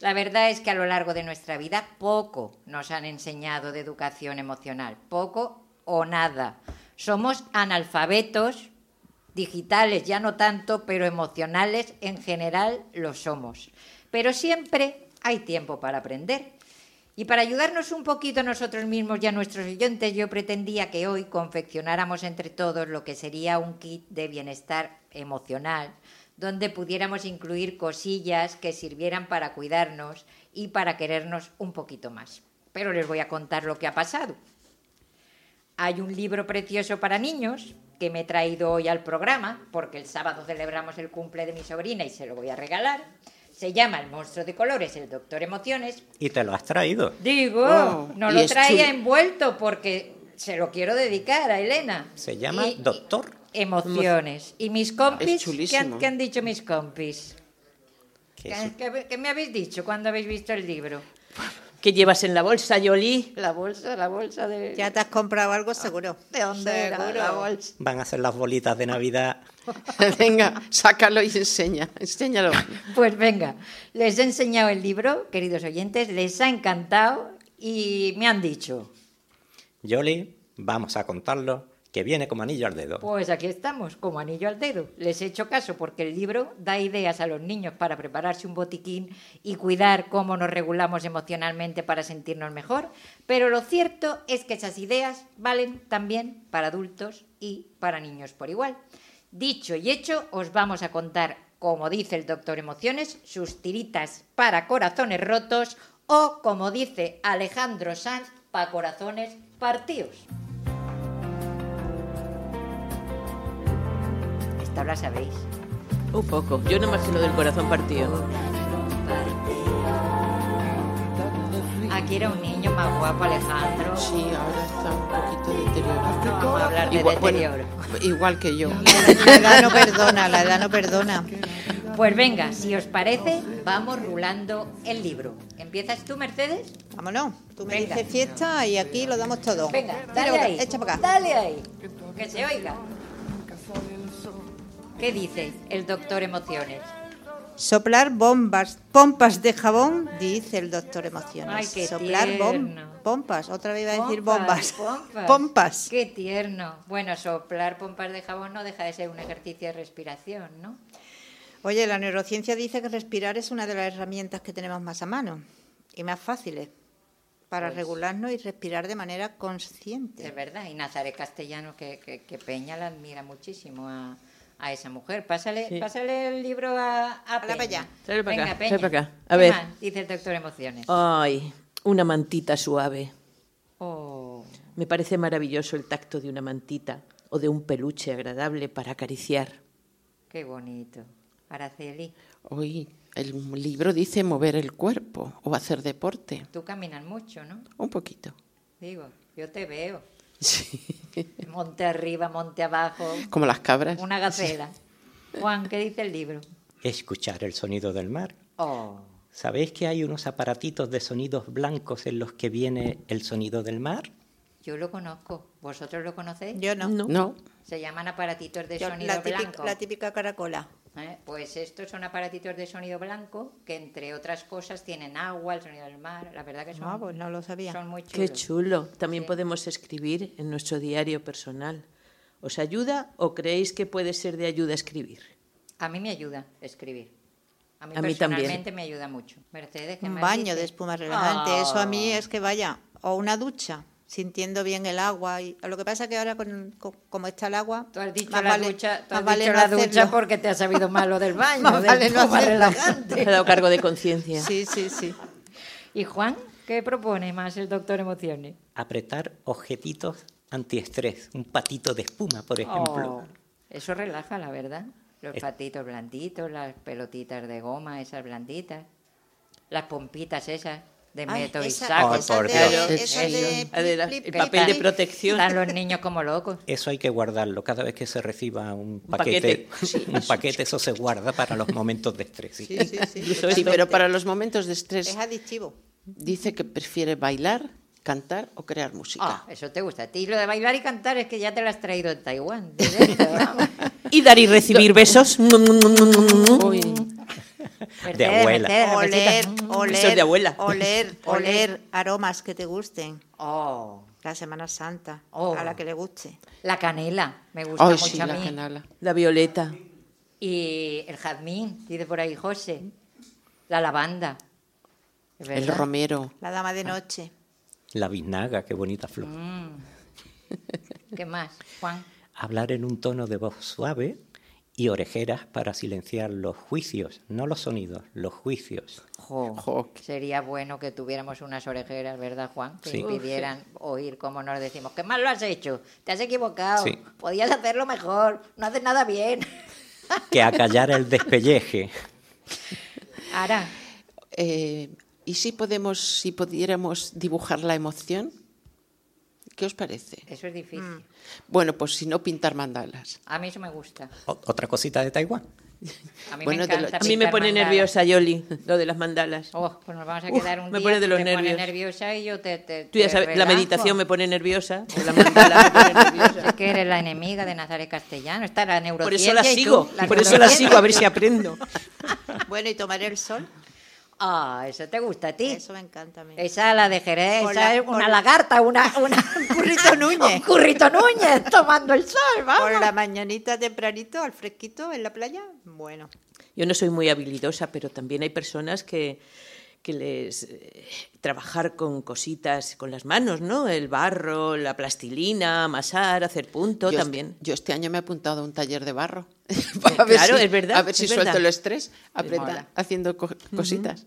La verdad es que a lo largo de nuestra vida poco nos han enseñado de educación emocional, poco o nada. Somos analfabetos digitales, ya no tanto, pero emocionales en general lo somos. Pero siempre hay tiempo para aprender. Y para ayudarnos un poquito nosotros mismos y a nuestros oyentes, yo pretendía que hoy confeccionáramos entre todos lo que sería un kit de bienestar emocional, donde pudiéramos incluir cosillas que sirvieran para cuidarnos y para querernos un poquito más. Pero les voy a contar lo que ha pasado. Hay un libro precioso para niños que me he traído hoy al programa, porque el sábado celebramos el cumple de mi sobrina y se lo voy a regalar. Se llama El monstruo de colores, el doctor Emociones. Y te lo has traído. Digo, Oh, no y lo traía chulo. envuelto porque se lo quiero dedicar a Elena. Se llama Y- Doctor. Emociones. ¿Y mis compis? ¿Qué han, chulísimo. qué han dicho mis compis? Que ¿Qué, es- qué- qué me habéis dicho cuando habéis visto el libro? ¿Qué llevas en la bolsa, Yoli? La bolsa, la bolsa de... Ya te has comprado algo seguro. ¿De dónde era Seguro. la bolsa? Van a ser las bolitas de Navidad. Venga, sácalo y enseña, enséñalo. Pues venga, les he enseñado el libro, queridos oyentes, les ha encantado y me han dicho, Yoli, vamos a contarlo, que viene como anillo al dedo. pues aquí estamos, como anillo al dedo. Les he hecho caso porque el libro da ideas a los niños para prepararse un botiquín y cuidar cómo nos regulamos emocionalmente para sentirnos mejor, pero lo cierto es que esas ideas valen también para adultos y para niños por igual. Dicho y hecho, os vamos a contar, como dice el doctor Emociones, sus tiritas para corazones rotos o, como dice Alejandro Sanz, para corazones partidos. Esta la sabéis. Un poco. Yo no me sé lo del corazón partido. Aquí era un niño más guapo, Alejandro. Sí, ahora está un poquito deteriorado. Vamos a hablar de Igual, bueno, deterioro. igual que yo. La edad no perdona, la edad no perdona. Pues venga, si os parece, vamos rulando el libro. ¿Empiezas tú, Mercedes? Vámonos. Tú me Venga. dices fiesta y aquí lo damos todo. Venga, dale ahí. acá, Echa para acá. Dale ahí. Que se oiga. ¿Qué dice el doctor Emociones? Soplar bombas, pompas de jabón, dice el doctor Emociones. Ay, qué Soplar bom- tierno. pompas, otra vez iba a decir bombas. pompas. Pompas. Qué tierno. Bueno, soplar pompas de jabón no deja de ser un ejercicio de respiración, ¿no? Oye, la neurociencia dice que respirar es una de las herramientas que tenemos más a mano y más fáciles para Pues- regularnos y respirar de manera Es consciente. verdad. Y Nazaret Castellano, que, que- que Peña la admira muchísimo a, a esa mujer. Pásale, pásale el libro a, a para Peña. allá. Tráelo para Venga, acá, Peña. tráelo para acá. A ¿Qué ver. más dice el doctor Emociones. Ay, una mantita suave. Oh, Me parece maravilloso el tacto de una mantita o de un peluche agradable para acariciar. qué bonito. Araceli, Hoy el libro dice mover el cuerpo o hacer deporte. tú caminas mucho, ¿no? Un poquito. Digo, yo te veo. Sí. Monte arriba, monte abajo, Como las cabras. una gacela. Juan, ¿qué dice el libro? Escuchar el sonido del mar. Oh, ¿Sabéis que hay unos aparatitos de sonidos blancos en los que viene el sonido del mar? yo lo conozco. ¿Vosotros lo conocéis? Yo no. No. Se llaman aparatitos de Yo- sonido la, típica, blanco. la típica caracola. ¿Eh? Pues estos son aparatitos de sonido blanco que, entre otras cosas, tienen agua, el sonido del mar. La verdad que son, Ah, pues no lo sabía. son muy chulos. Qué chulo. También Sí. podemos escribir en nuestro diario personal. ¿Os ayuda o creéis que puede ser de ayuda escribir? A mí me ayuda escribir. A mí, A mí también. personalmente me ayuda mucho. Mercedes, ¿qué Un más baño dice? de espuma relajante. Eso a mí Ah. es que vaya. O una ducha, sintiendo bien el agua. Y, lo que pasa que ahora, con, con- como está el agua. Tú has dicho más la vale- ducha, tú más has vale dicho no la ducha hacerlo. porque te ha sabido mal lo del baño, Más del vale no relajante. Se ha dado cargo de conciencia. Sí, sí, sí. ¿Y Juan? ¿Qué propone más el doctor Emociones? Apretar objetitos antiestrés, un patito de espuma, por ejemplo. Oh, eso relaja, la verdad. Los patitos blanditos, las pelotitas de goma, esas blanditas. Las pompitas esas de. Ay, esa por Dios. esa de de el plip, papel de protección. Están los niños como locos. Eso hay que guardarlo. Cada vez que se reciba un paquete. paquete, un paquete, eso se guarda para los momentos de estrés. sí. Sí, sí, sí. Pero para los momentos de estrés Es adictivo. dice que prefiere bailar, cantar o crear música. Ah, eso te gusta. A ti lo de bailar y cantar es que ya te lo has traído en Taiwán. directo, vamos. Y dar y recibir besos. Uy, De abuela. Mercedes, Oler, oler, de abuela. oler, oler aromas que te gusten. Oh, La Semana Santa, Oh. a la que le guste. la canela, me gusta mucho sí, a la mí. La violeta. Y el jazmín, dice por ahí José. La lavanda. ¿Es El romero. La Dama de Noche. La biznaga, qué bonita flor. Mm. ¿Qué más, Juan? Hablar en un tono de voz suave y orejeras para silenciar los juicios, no los sonidos, los juicios. Jo, Jo. Sería bueno que tuviéramos unas orejeras, ¿verdad, Juan? Que Sí. impidieran oír cómo nos decimos. ¿Qué mal lo has hecho? Te has equivocado. Sí. Podías hacerlo mejor. No haces nada bien. Que acallar el despelleje. Ahora, Eh, ¿Y si podemos, si pudiéramos dibujar la emoción? ¿Qué os parece? eso es difícil. Mm. Bueno, pues si no pintar mandalas. A mí eso me gusta. O- Otra cosita de Taiwán. A mí Bueno, me encanta. A mí me pone mandalas. nerviosa, Yoli, lo de las mandalas. Oh, pues nos vamos a Uf, quedar un me día. pone de los te nervios. Pone nerviosa y yo te. te Tú ya te sabes, la meditación me pone nerviosa, la mandala me pone nerviosa. Es que eres la enemiga de Nazaret Castellano. Está la Por neurociencia eso la y tú, sigo, la por eso la sigo, a ver si aprendo. Bueno, y tomar el sol. Ah, eso te gusta a ti. Eso me encanta a mí. Esa la de Jerez, Con esa la- es una lagarta, una, una... Un currito Núñez. un currito Núñez tomando el sol, vamos. Por la mañanita tempranito, al fresquito, en la playa. Bueno. Yo no soy muy habilidosa, pero también hay personas que, que les eh, trabajar con cositas con las manos, ¿no? El barro, la plastilina, amasar, hacer punto yo, también. Este, yo este año me he apuntado a un taller de barro. Para ver claro, si- es verdad, A ver si verdad. suelto el estrés mola. haciendo co- cositas.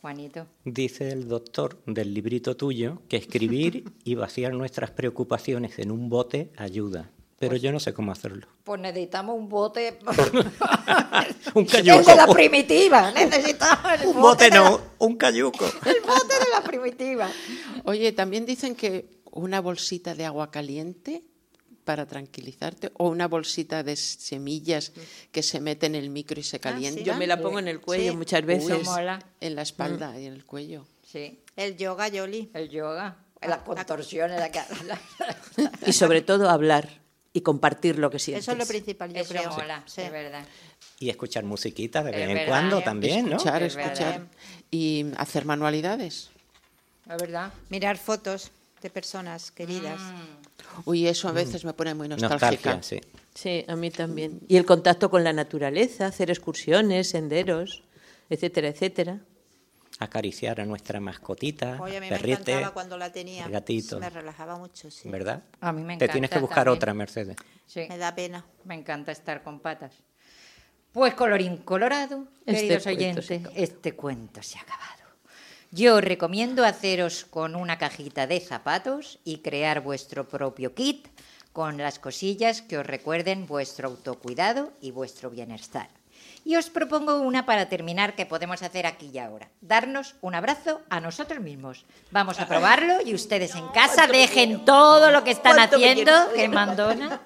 Juanito. Dice el doctor del librito tuyo que escribir y vaciar nuestras preocupaciones en un bote ayuda. Pero yo no sé cómo hacerlo. Pues necesitamos un bote. Un El cayuco. de la primitiva. Necesitamos el Un bote la- no, un cayuco. el bote de la primitiva. Oye, también dicen que una bolsita de agua caliente para tranquilizarte o una bolsita de semillas que se mete en el micro y se calienta Yo me la pongo en el cuello Sí. muchas veces. Uy, mola. en la espalda y en el cuello. Sí, El yoga, Yoli. el yoga. Las contorsiones. La... Y sobre todo hablar y compartir lo que sientes. Eso es lo principal, yo Eso creo. mola, Sí. es verdad. Y escuchar musiquita de vez en cuando ¿eh? también, ¿no? Escuchar, Es escuchar. verdad. Y hacer manualidades. Es verdad. Mirar fotos de personas queridas. Mm. Uy, eso a veces me pone muy nostálgica. Nostalgia, sí. Sí, a mí también. Y el contacto con la naturaleza, hacer excursiones, senderos, etcétera, etcétera. Acariciar a nuestra mascotita, Oye, a mí perrete, me encantaba cuando la tenía. el gatito. Me relajaba mucho, sí. ¿verdad? A mí me Te encanta tienes que buscar también. otra, Mercedes. Sí, Me da pena. me encanta estar con patas. Pues colorín colorado, Este queridos cuento oyentes, este cuento se ha acabado. Yo os recomiendo haceros con una cajita de zapatos y crear vuestro propio kit con las cosillas que os recuerden vuestro autocuidado y vuestro bienestar. Y os propongo una para terminar que podemos hacer aquí y ahora. Darnos un abrazo a nosotros mismos. Vamos a probarlo y ustedes en casa dejen todo lo que están ¿Cuánto me haciendo, que mandona.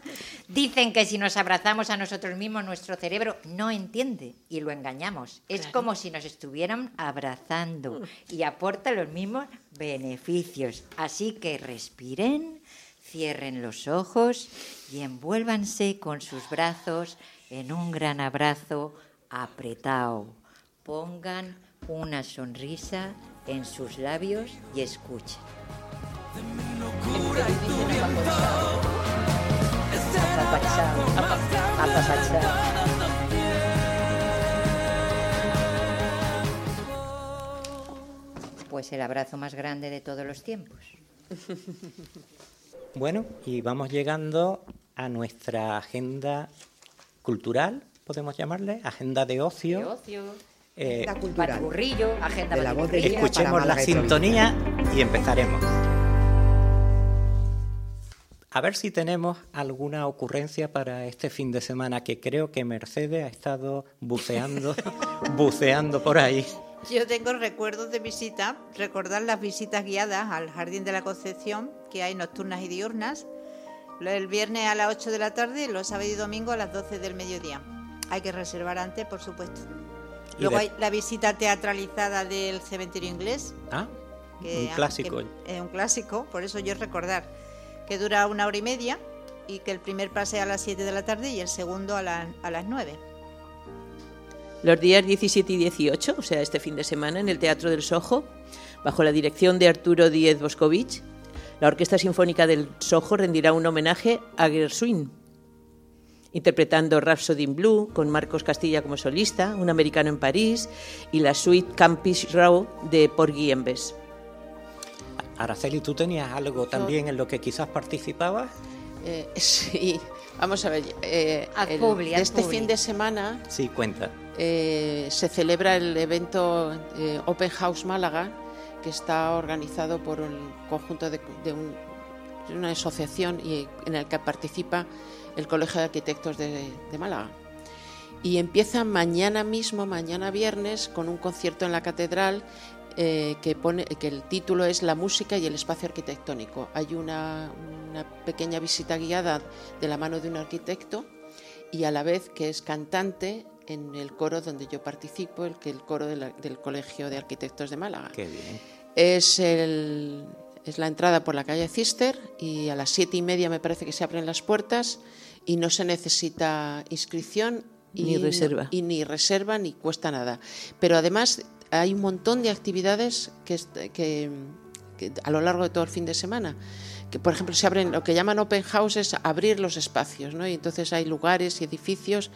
Dicen que si nos abrazamos a nosotros mismos, nuestro cerebro no entiende y lo engañamos. Es como si nos estuvieran abrazando y aporta los mismos beneficios. Así que respiren, cierren los ojos y envuélvanse con sus brazos en un gran abrazo apretado. Pongan una sonrisa en sus labios y escuchen. Pues el abrazo más grande de todos los tiempos. Bueno, y vamos llegando a nuestra agenda cultural, podemos llamarle, agenda de ocio. De ocio, Eh, La cultural. agenda De la voz de escuchemos para la sintonía y empezaremos. A ver si tenemos alguna ocurrencia para este fin de semana, que creo que Mercedes ha estado buceando, buceando por ahí. Yo tengo recuerdos de visita, recordar las visitas guiadas al Jardín de la Concepción, que hay nocturnas y diurnas, el viernes a las 8 de la tarde y los sábados y domingos a las 12 del mediodía. Hay que reservar antes, por supuesto. Luego de- hay la visita teatralizada del cementerio inglés, Ah, que, un clásico. que es un clásico, por eso yo recordar que dura una hora y media y que el primer pase a las 7 de la tarde y el segundo a, la- a las 9. Los días 17 y 18, o sea, este fin de semana, en el Teatro del Sojo, bajo la dirección de Arturo Díez Boscovich, la Orquesta Sinfónica del Sojo rendirá un homenaje a Gershwin, interpretando Rhapsody in Blue, con Marcos Castilla como solista, un americano en París, y la suite Campus Row de Porgy and Bess. Araceli, ¿tú tenías algo también en lo que quizás participabas? Eh, sí, vamos a ver. eh, el- publi, de haz este publi. fin de semana Sí, cuenta. eh, se celebra el evento eh, Open House Málaga, que está organizado por un conjunto de, de un- de una asociación y en el que participa el Colegio de Arquitectos de, de Málaga. Y empieza mañana mismo, mañana viernes, con un concierto en la catedral eh, que, pone, que el título es La música y el espacio arquitectónico. Hay una, una pequeña visita guiada de la mano de un arquitecto y a la vez que es cantante en el coro donde yo participo, el el coro de la- del Colegio de Arquitectos de Málaga. Qué bien. Es, el, es la entrada por la calle Cister y a las siete y media me parece que se abren las puertas y no se necesita inscripción y Ni reserva. y ni reserva ni cuesta nada. Pero además hay un montón de actividades que, est- que- que a lo largo de todo el fin de semana. Que, por ejemplo, se abren lo que llaman open houses, abrir los espacios, ¿no? Y entonces hay lugares y edificios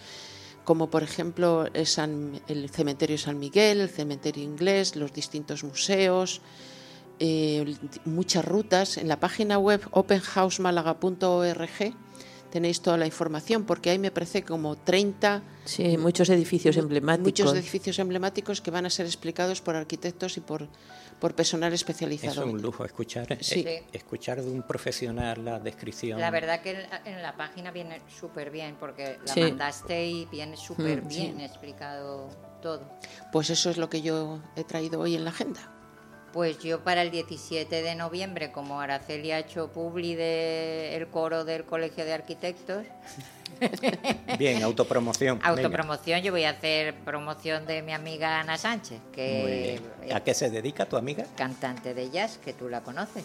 como por ejemplo el, San- el cementerio San Miguel, el cementerio inglés, los distintos museos, eh, muchas rutas. En la página web openhousemalaga.org tenéis toda la información, porque ahí me parece como 30 Sí, muchos edificios emblemáticos. muchos edificios emblemáticos que van a ser explicados por arquitectos y por, por personal especializado. Eso es un lujo, escuchar, Sí. eh, escuchar de un profesional la descripción. La verdad que en- en la página viene súper bien, porque la Sí. mandaste y viene súper Mm, bien explicado todo. Pues eso es lo que yo he traído hoy en la agenda. Pues yo para el 17 de noviembre, como Araceli ha hecho publi del coro del Colegio de Arquitectos, Bien, autopromoción. venga. autopromoción, yo voy a hacer promoción de mi amiga Ana Sánchez, Muy que bien. ¿A qué se dedica tu amiga? cantante de jazz, que tú la conoces.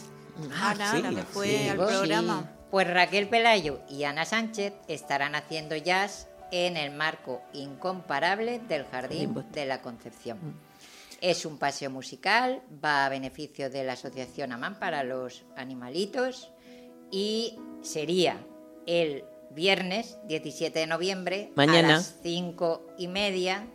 Ana, sí, Ana me fue sí. al programa. Pues Raquel Pelayo y Ana Sánchez estarán haciendo jazz en el marco incomparable del Jardín de la Concepción. Es un paseo musical, va a beneficio de la Asociación Amán para los Animalitos y sería el viernes 17 de noviembre Mañana. a las cinco y media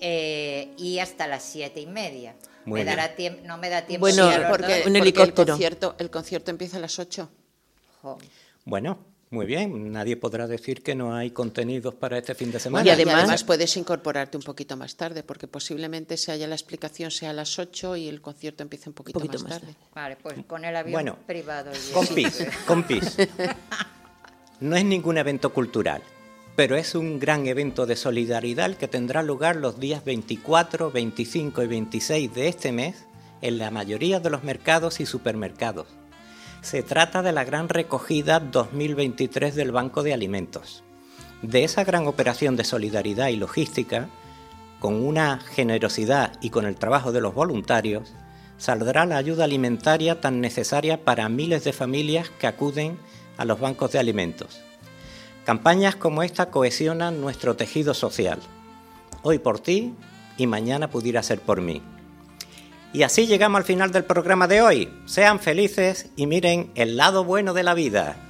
eh, y hasta las siete y media. me dará no me da tiempo. Bueno, porque, el concierto, el concierto empieza a las ocho. Bueno, muy bien, nadie podrá decir que no hay contenidos para este fin de semana. Y además, puedes incorporarte un poquito más tarde, porque posiblemente se haya la explicación sea a las 8 y el concierto empiece un poquito, más, tarde. Vale, pues con el avión privado. Compis, compis. No es ningún evento cultural, pero es un gran evento de solidaridad que tendrá lugar los días 24, 25 y 26 de este mes en la mayoría de los mercados y supermercados se trata de la gran recogida 2023 del Banco de Alimentos. De esa gran operación de solidaridad y logística, con una generosidad y con el trabajo de los voluntarios, saldrá la ayuda alimentaria tan necesaria para miles de familias que acuden a los bancos de alimentos. Campañas como esta cohesionan nuestro tejido social. Hoy por ti y mañana pudiera ser por mí. Y así llegamos al final del programa de hoy. Sean felices y miren el lado bueno de la vida.